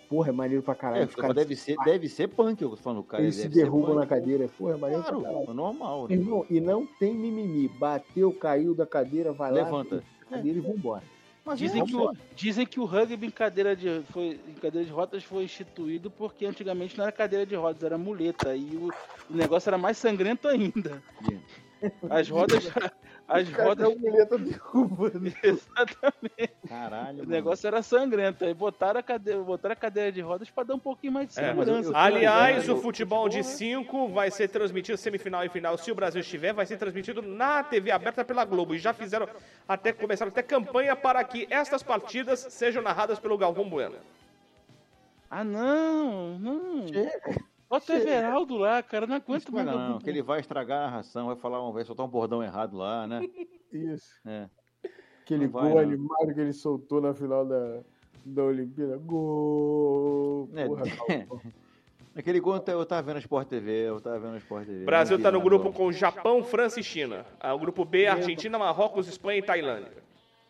porra, é maneiro pra caralho. É, deve, ser, deve ser punk, eu tô falando. Cara, eles se punk. na cadeira, porra, é maneiro pra caralho. Claro, é normal. né? Irmão, e não tem mimimi. Bateu, caiu da cadeira, vai lá. Levanta. levanta a cadeira e vambora. Mas Dizem é, que, o, dizem que o rugby em cadeira, de, foi, em cadeira de rodas foi instituído porque antigamente não era cadeira de rodas, era muleta. E o, o negócio era mais sangrento ainda. As rodas. [LAUGHS] As rodas. Muleta derrubando. [LAUGHS] Exatamente. Caralho, O mano. negócio era sangrento. Aí botaram a cadeira, botaram a cadeira de rodas pra dar um pouquinho mais de É, segurança. eu- Aliás, o futebol de 5 vai ser transmitido semifinal e final. Se o Brasil estiver, vai ser transmitido na TV aberta pela Globo. E já fizeram até começaram até campanha para que estas partidas sejam narradas pelo Galvão Bueno. Ah, não, não. Chega. Bota o Everaldo lá, cara. Não aguento mais. Não, não, que ele vai estragar a narração, vai falar, vai soltar um bordão errado lá, né? [LAUGHS] Isso. É. Aquele Não vai, gol animado que ele soltou na final da, da Olimpíada. Gol! É, Porra. [LAUGHS] Aquele gol eu tava vendo a Sport TV, eu tava vendo a Sport TV. O Brasil está no grupo com Japão, França e China. Ah, O grupo B, Argentina, Marrocos, Espanha e Tailândia.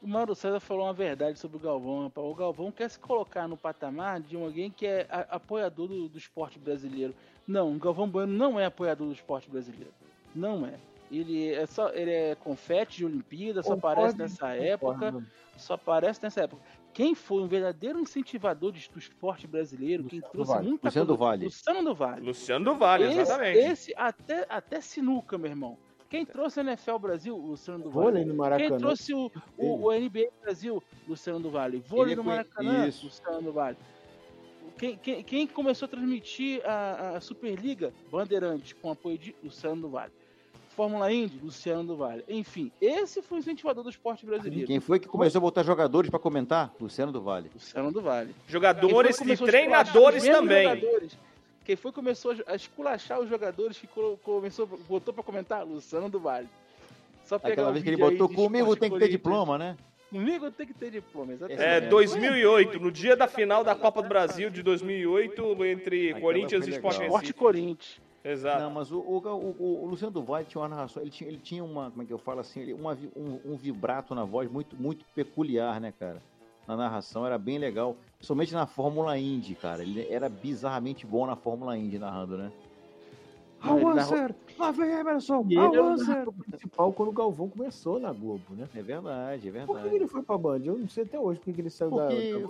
O Mauro César falou uma verdade sobre o Galvão, rapaz. O Galvão quer se colocar no patamar de alguém que é a- apoiador do, do esporte brasileiro. Não, o Galvão Bueno não é apoiador do esporte brasileiro. Não é. Ele é só ele é confete de Olimpíada, só Concordo, aparece nessa época, só aparece nessa época. Quem foi um verdadeiro incentivador de- do esporte brasileiro, quem Luciano trouxe Vale. muita Luciano coisa- do Vale. Luciano do Vale. Luciano do Vale, esse, exatamente. esse até, até sinuca, meu irmão. Quem trouxe a NFL Brasil? Luciano do Vale. Vôlei no Maracanã. Quem trouxe o, o, o NBA Brasil? Luciano do Vale. Vôlei Ele no Maracanã? isso. Luciano do Vale. Quem, quem, quem começou a transmitir a, a Superliga? Bandeirantes, com apoio de Luciano do Vale. Fórmula Indy, Luciano do Vale. Enfim, esse foi o incentivador do esporte brasileiro. Quem foi que começou a botar jogadores pra comentar? Luciano do Vale. Luciano do Vale. Jogadores e treinadores também. jogadores? Quem foi que começou a esculachar os jogadores que começou, botou pra comentar? Luciano do Vale. Só pegar Aquela o vez que ele botou de comigo tem que ter diploma, né? Comigo tem que ter diploma, exatamente. É, É, 2008, no dia da final da Copa do Brasil de 2008, entre Aquela Corinthians e. Sport Recife. Corinthians. Exato. Não, mas o, o, o- o Luciano do Vale tinha uma narração, ele tinha, ele tinha uma, como é que eu falo assim, ele- uma um, um vibrato na voz muito, muito peculiar, né, cara? Na narração era bem legal, principalmente na Fórmula Indy, cara. Ele era bizarramente bom na Fórmula Indy narrando, né? Ele narrou- Lá vem Emerson! E ele era o principal quando o Galvão começou na Globo, né? É verdade, é Por que verdade. ele foi pra Band? Eu não sei até hoje por que ele saiu da.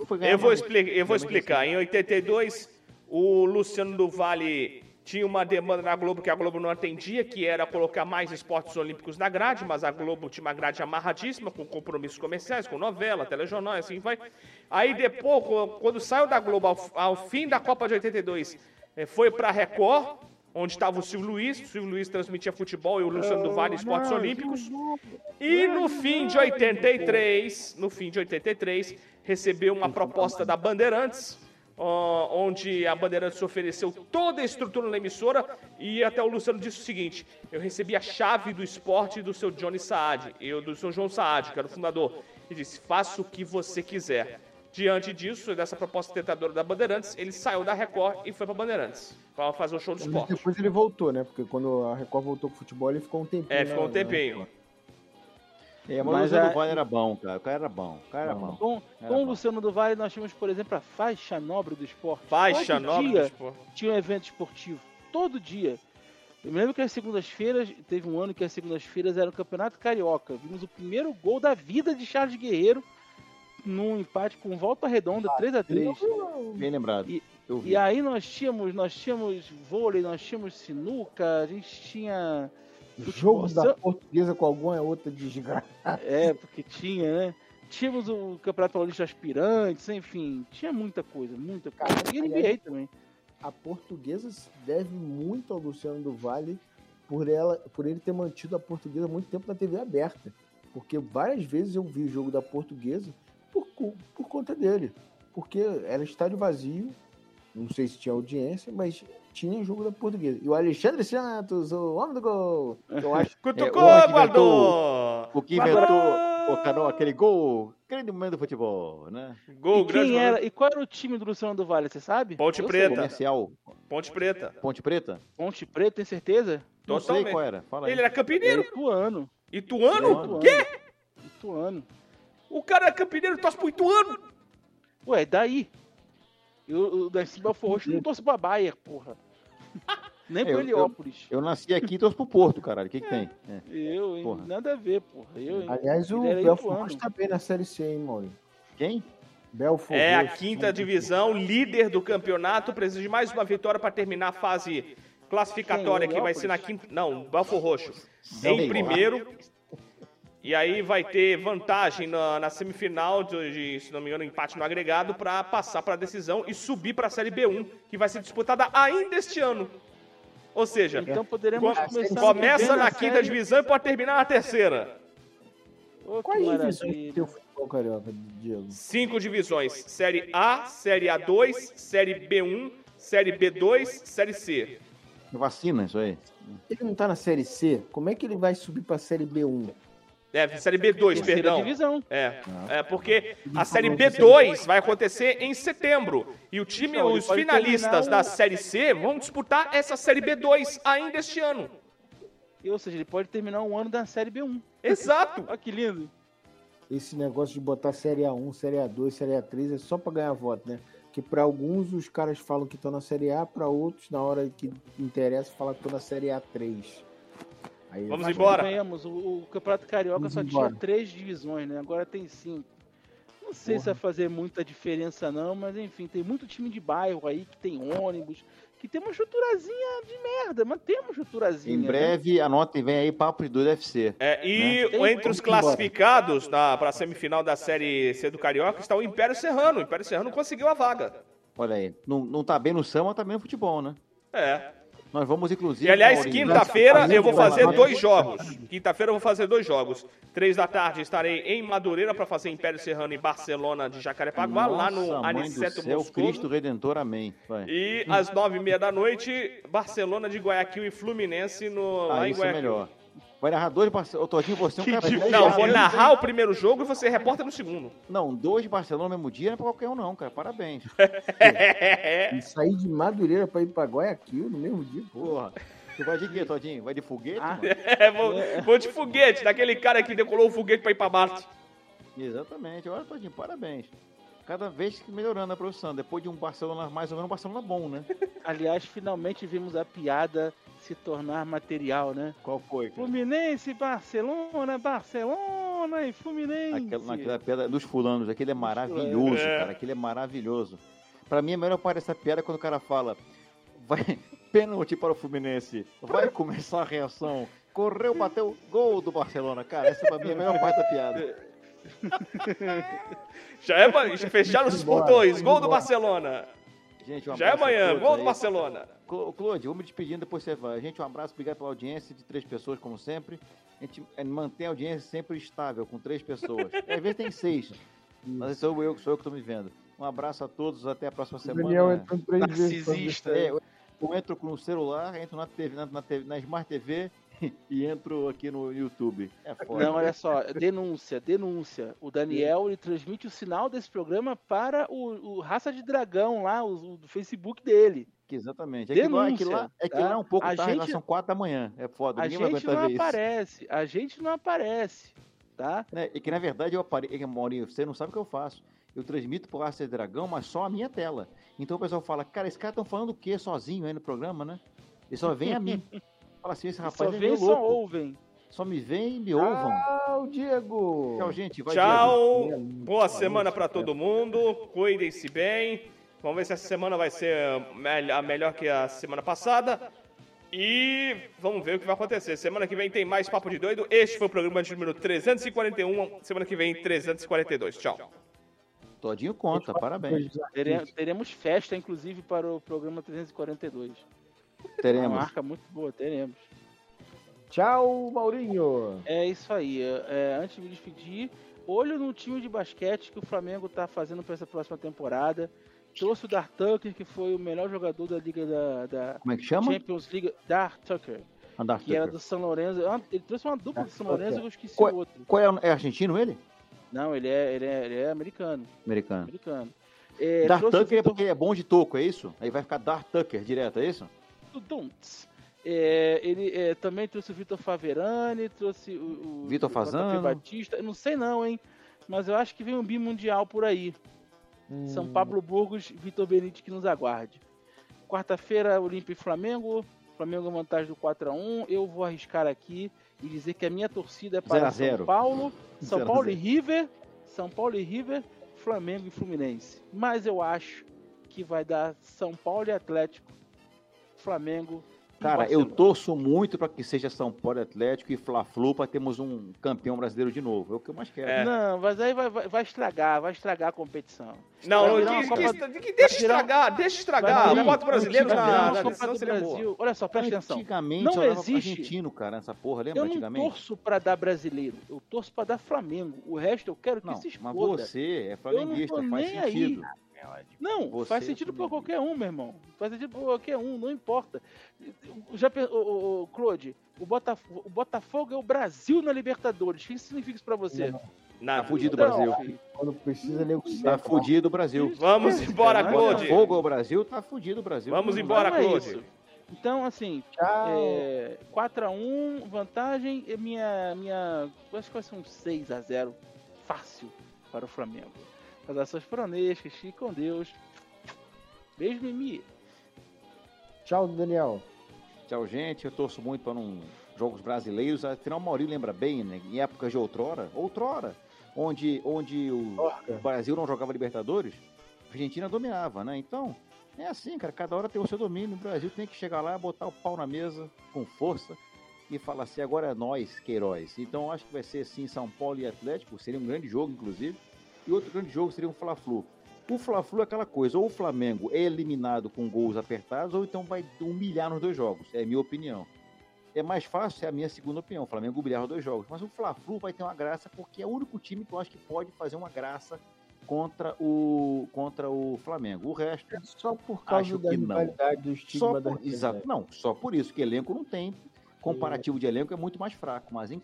Porque da... Eu vou, explicar, eu vou explicar. Em 82, o Luciano do Vale tinha uma demanda na Globo que a Globo não atendia, que era colocar mais esportes olímpicos na grade, mas a Globo tinha uma grade amarradíssima, com compromissos comerciais, com novela, telejornal, assim vai. Aí depois, quando saiu da Globo ao, ao fim da Copa de 82, eh, foi pra Record, onde estava o Silvio Luiz. O Silvio Luiz transmitia futebol e o Luciano do Vale Esportes Olímpicos. E no fim de 83, no fim de 83, recebeu uma proposta da Bandeirantes, onde a Bandeirantes ofereceu toda a estrutura na emissora e até o Luciano disse o seguinte: eu recebi a chave do esporte do seu Johnny Saad, eu do seu João Saad, que era o fundador, e disse: faça o que você quiser. Diante disso, dessa proposta tentadora da Bandeirantes, ele saiu da Record e foi pra Bandeirantes, para fazer o show do esporte. depois ele voltou, né? Porque quando a Record voltou com o futebol, ele ficou um tempinho. É, ficou um tempinho. É, mas, Mas o Luciano a- do Vale era bom, cara. O cara era bom. O cara era bom. Com, Era com o bom. Luciano do Vale, nós tínhamos, por exemplo, a faixa nobre do esporte. Faixa Todo nova do esporte. tinha um evento esportivo. Todo dia. Eu me lembro que as segundas-feiras, teve um ano que as segundas-feiras era o Campeonato Carioca. Vimos o primeiro gol da vida de Charles Guerreiro num empate com volta redonda, 3 a 3 Bem lembrado. E- Eu vi. E aí nós tínhamos, nós tínhamos vôlei, nós tínhamos sinuca, a gente tinha. Jogo da portuguesa com alguma outra desgraça. É, porque tinha, né? Tínhamos o Campeonato Paulista Aspirantes, enfim, tinha muita coisa, muita coisa. Cara, E NBA também. A portuguesa deve muito ao Luciano do Vale por, ela, por ele ter mantido a portuguesa muito tempo na TV aberta. Porque várias vezes eu vi o jogo da portuguesa por, por conta dele. Porque era estádio vazio, não sei se tinha audiência, mas tinha jogo da portuguesa. E o Alexandre Santos, o homem do gol. Eu acho [LAUGHS] Cutucou, É, o que guardou! O que inventou o canal, aquele gol, grande momento do futebol, né? Gol e grande. quem era? E qual era o time do Luciano do Vale, você sabe? Ponte Eu Preta. sei. Comercial. Ponte Preta. Ponte Preta? Ponte Preta, tem certeza? Não sei Totalmente. qual era. Fala aí. Ele era Era campineiro. Ituano. Ituano? Ituano. Quê? Ituano. O cara é campineiro e torce pro Ituano. Ué, daí? Eu, eu nasci em Belfort Roxo, não torço pra Baia, porra. [LAUGHS] Nem pro Eu- eu- Heliópolis. Eu nasci aqui e torço pro Porto, caralho. O que que tem? É. Eu, hein? Porra. Nada a ver, porra. Eu, hein? Aliás, o Belfort tá bem na Série C, hein, Mauri? Quem? Belfort É a quinta divisão, líder do campeonato. Precisa de mais uma vitória para terminar a fase classificatória Quem, que vai ser na quinta. Não, Belfor Roxo. Em primeiro. E aí vai ter vantagem na, na semifinal, de, de, se não me engano, empate no agregado, para passar para a decisão e subir para a Série B1, que vai ser disputada ainda este ano. Ou seja, Então poderemos co- começar começa na quinta série- divisão e pode terminar na terceira. Quais divisões tem o futebol carioca, Diego? Cinco divisões: Série A, Série A2, Série B1, Série B2, Série C. Vacina, isso aí. Ele não tá na Série C, como é que ele vai subir pra Série B1? É, Série B2, Terceira perdão. divisão. É, é porque a Série B2 vai acontecer em setembro. E o time, Então, os finalistas da Série C vão disputar essa Série B2 ainda este ano. Ou seja, ele pode terminar um ano da Série B1. Exato. Olha que lindo. Esse negócio de botar Série A1, Série A2, Série A3 é só pra ganhar voto, né? Que pra alguns os caras falam que estão na Série A, pra outros, na hora que interessa, falam que estão na Série A3. Aí, Vamos embora. Ganhamos. O, o Campeonato Carioca Vamos só embora. tinha três divisões, né? Agora tem cinco. Não sei se vai fazer muita diferença não, mas enfim, tem muito time de bairro aí que tem ônibus, que tem uma estruturazinha de merda, mas tem uma estruturazinha. Em né? breve, anotem, vem aí Papo de Doido FC. É, e Tem- entre os classificados para a semifinal da Série C do Carioca está o Império Serrano. O Império Serrano conseguiu a vaga. Olha aí. Não, não tá bem no samba, tá bem no futebol, né? É. Nós vamos, inclusive. E aliás, quinta-feira eu vou fazer lá, dois jogos. Quinta-feira eu vou fazer dois jogos. Três da tarde estarei em Madureira para fazer Império Serrano e Barcelona de Jacarepaguá, lá no Nossa, mãe do Aniceto céu, Moscoso. Cristo Redentor, amém. Vai. E às nove e meia da noite, Barcelona de Guayaquil e Fluminense no, lá Ah, em isso é Guayaquil. melhor. Vai narrar dois Barcelona. Ô, Todinho, você é um cara. Bem Não, vou narrar o primeiro jogo e você repórter no segundo. Não, dois de Barcelona no mesmo dia não é pra qualquer um, não, cara. Parabéns. [LAUGHS] E sair de Madureira pra ir pra Guayaquil no mesmo dia. Porra. Você vai de quê, Todinho? Vai de foguete? Ah. mano? [LAUGHS] É, vou, vou de foguete, daquele cara que decolou o foguete para ir para Marte. Exatamente. Olha, Todinho, parabéns. Cada vez que melhorando a profissão. Depois de um Barcelona, mais ou menos um Barcelona bom, né? [LAUGHS] Aliás, finalmente vimos a piada se tornar material, né? Qual foi? cara? Fluminense, Barcelona, Barcelona e Fluminense. Aquela, naquela piada dos fulanos, aquele é maravilhoso, É. cara. Aquele é maravilhoso. Pra mim, a melhor parte dessa piada é quando o cara fala: vai, [LAUGHS] pênalti para o Fluminense, vai começar a reação. Correu, bateu, gol do Barcelona. Cara, essa pra mim é a melhor parte da piada. [LAUGHS] [LAUGHS] Já é já fecharam os portões. Gol do. Barcelona. Gente, um Já é amanhã. Gol do. Barcelona. Claude, vou me despedindo, depois você vai. Gente, um abraço, obrigado pela audiência de três pessoas, como sempre. A gente eh, mantém a audiência sempre estável, com três pessoas. [LAUGHS] Às vezes tem seis, mas sou eu, sou eu que estou me vendo. Um abraço a todos, até a próxima O semana. Daniel entrou três vezes. É, eu, eu entro com o celular, entro na, TV, na, na TV na Smart TV [LAUGHS] e entro aqui no YouTube. É foda. Não, olha só, denúncia, denúncia. O Daniel ele transmite o sinal desse programa para o, o Raça de Dragão lá, o, o do Facebook dele. Que exatamente. É que lá, é que lá, Denúncia, é que tá? é um pouco A tarde, gente- são quatro da manhã. É foda, A ninguém vai gente aguentar não ver isso. aparece, a gente não aparece, tá? Né? E que na verdade eu aparei, Maurinho, você não sabe o que eu faço. Eu transmito pro Raça de Dragão, mas só a minha tela. Então o pessoal fala, cara, esse cara estão falando o quê sozinho aí no programa, né? E só vem a mim. [LAUGHS] Fala assim, esse Só rapaz é vem, meio só louco. ouvem. Só me vem e me ouvam. Tchau, Diego. Tchau, gente. Vai, Tchau. Diego. Boa semana pra todo mundo. Cuidem-se bem. Vamos ver se essa semana vai ser a melhor que a semana passada. E vamos ver o que vai acontecer. Semana que vem tem mais Papo de Doido. Este foi o programa de número 341. Semana que vem, 342. Tchau. Todinho conta, parabéns. Tere- Teremos festa, inclusive, para o programa 342. Uma Teremos. marca muito boa, teremos. Tchau, Maurinho. É isso aí. é, antes de me despedir, olho no time de basquete que o Flamengo tá fazendo para essa próxima temporada. Trouxe o Dar Tucker, que foi o melhor jogador da Liga da, da Como é que chama? Champions League. Dar Tucker, Andar que era do São Lourenço. Ah, Ele trouxe uma dupla do São Lourenço Tucker. que eu esqueci Qual- o outro. Qual é, é argentino ele? Não, ele é, ele é, ele é americano. Americano. americano. É, Dar Tucker é porque ele é bom de toco, é isso? Aí vai ficar Dar Tucker direto, é isso? Duntz. É, ele é, também trouxe o Vitor Faverani, trouxe o, o Vitor Fazano. Batista. Eu não sei não, hein? Mas eu acho que vem um bimundial por aí. São Hum, Pablo Burgos, Vitor Benite que nos aguarde. Quarta-feira, Olímpia e Flamengo. Flamengo vantagem do 4x1. Eu vou arriscar aqui e dizer que a minha torcida é para Zero a São. Paulo, [LAUGHS] São Zero a Paulo e. River, São Paulo e River, Flamengo e Fluminense. Mas eu acho que vai dar São Paulo e Atlético, Flamengo Cara, eu torço muito para que seja São Paulo Atlético e Fla-Flu para termos um campeão brasileiro de novo. É o que eu mais quero. É. Não, mas aí vai, vai, vai estragar, vai estragar a competição. Não, não que, Copa- que- que- deixa vai virar- estragar, deixa estragar. virar- O voto brasileiro na, uma na decisão seria boa. Brasil. Olha só, presta atenção. Antigamente Não existe- argentino, cara, essa porra, lembra Eu não antigamente? torço pra dar brasileiro, eu torço pra dar Flamengo. O resto eu quero que Não, se mas exploda. você é flamenguista, não tô faz sentido. Não, Você faz é sentido pra flamenguista. qualquer um, meu irmão. Faz sentido pra qualquer um, não importa. Já, ô, ô, ô, Claude, o Botafogo, o Botafogo é o Brasil na Libertadores. O que significa isso pra você? Tá Nada. fudido o Então, Brasil. filho, Quando precisa, nego Tá fudido o Brasil. Vamos embora, Não, Claude. Fogo ao Brasil, tá fudido o Brasil. Vamos Não embora, Então é Claude. isso. Então, assim, Tchau. É, 4x1, vantagem, e minha, minha. Acho que vai ser um 6x0 fácil para o Flamengo. As ações pronescas, fique com Deus. Beijo, Mimi. Tchau, Daniel. Tchau, gente. Eu torço muito para um jogos brasileiros. Afinal, o Maurício lembra bem, né? Em épocas de outrora, outrora, onde, onde o, Brasil não jogava Libertadores, a Argentina dominava, né? Então, é assim, cara. Cada hora tem o seu domínio. O Brasil tem que chegar lá, botar o pau na mesa com força e falar assim: agora é nós, Queiroz. Então, acho que vai ser assim: São Paulo e Atlético. Seria um grande jogo, inclusive. E outro grande jogo seria um Fla-Flu. O Fla-Flu é aquela coisa: ou o Flamengo é eliminado com gols apertados, ou então vai humilhar nos dois jogos. É a minha opinião. É mais fácil, é a minha segunda opinião. O Flamengo humilhar os dois jogos. Mas o Fla-Flu vai ter uma graça porque é o único time que eu acho que pode fazer uma graça contra o, contra o Flamengo. O resto, É só por causa da rivalidade do estigma só da por, exato, não, só por isso que elenco não tem. Comparativo É. de elenco é muito mais fraco. Mas em,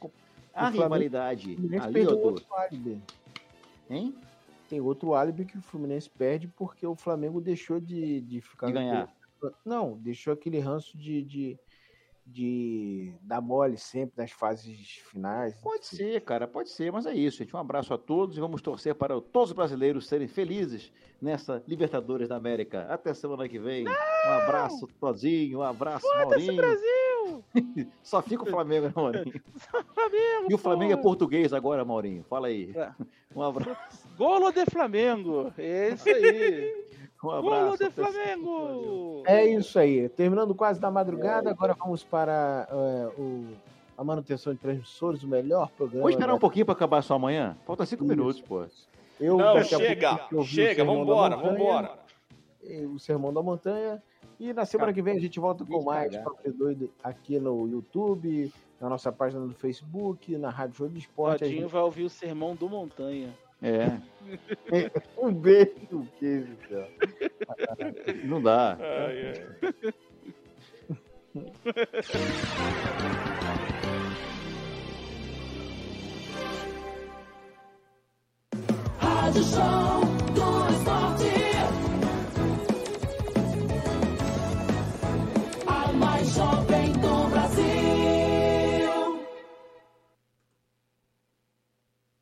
a Flamengo- rivalidade O Fluminense ali, perdeu outro álibi. Hein? Tem outro álibi que o Fluminense perde porque o Flamengo deixou de, de ficar. De ganhar. Não, deixou aquele ranço de, de, de dar mole sempre nas fases finais. Pode ser, cara, pode ser, mas é isso, gente. Um abraço a todos e vamos torcer para todos os brasileiros serem felizes nessa Libertadores da América. Até semana que vem. Um abraço, Tozinho, um abraço, Maurinho. Brasil! [LAUGHS] Só fica o Flamengo, né, Maurinho? [LAUGHS] Flamengo! E o Flamengo é português agora, Maurinho. Fala aí. É. [LAUGHS] Um abraço. Golo de Flamengo! É isso aí! Um Golo abraço. de até Flamengo! É isso aí. Terminando quase da madrugada, agora vamos para é, o, a manutenção de transmissores, o melhor programa. Vamos esperar um pouquinho para acabar só amanhã? Falta cinco Isso. minutos, pô. Eu, Não, chega, chega, vambora, vambora. o Sermão da Montanha. E na semana que vem a gente volta com mais. Papo Doido aqui no YouTube, na nossa página do Facebook, na Rádio Show de Esporte. A Rodinho gente- vai ouvir o sermão do Montanha. É, [LAUGHS] Um beijo, queijo, cara. [LAUGHS] não dá. Ai, ai. [LAUGHS] Rádio Show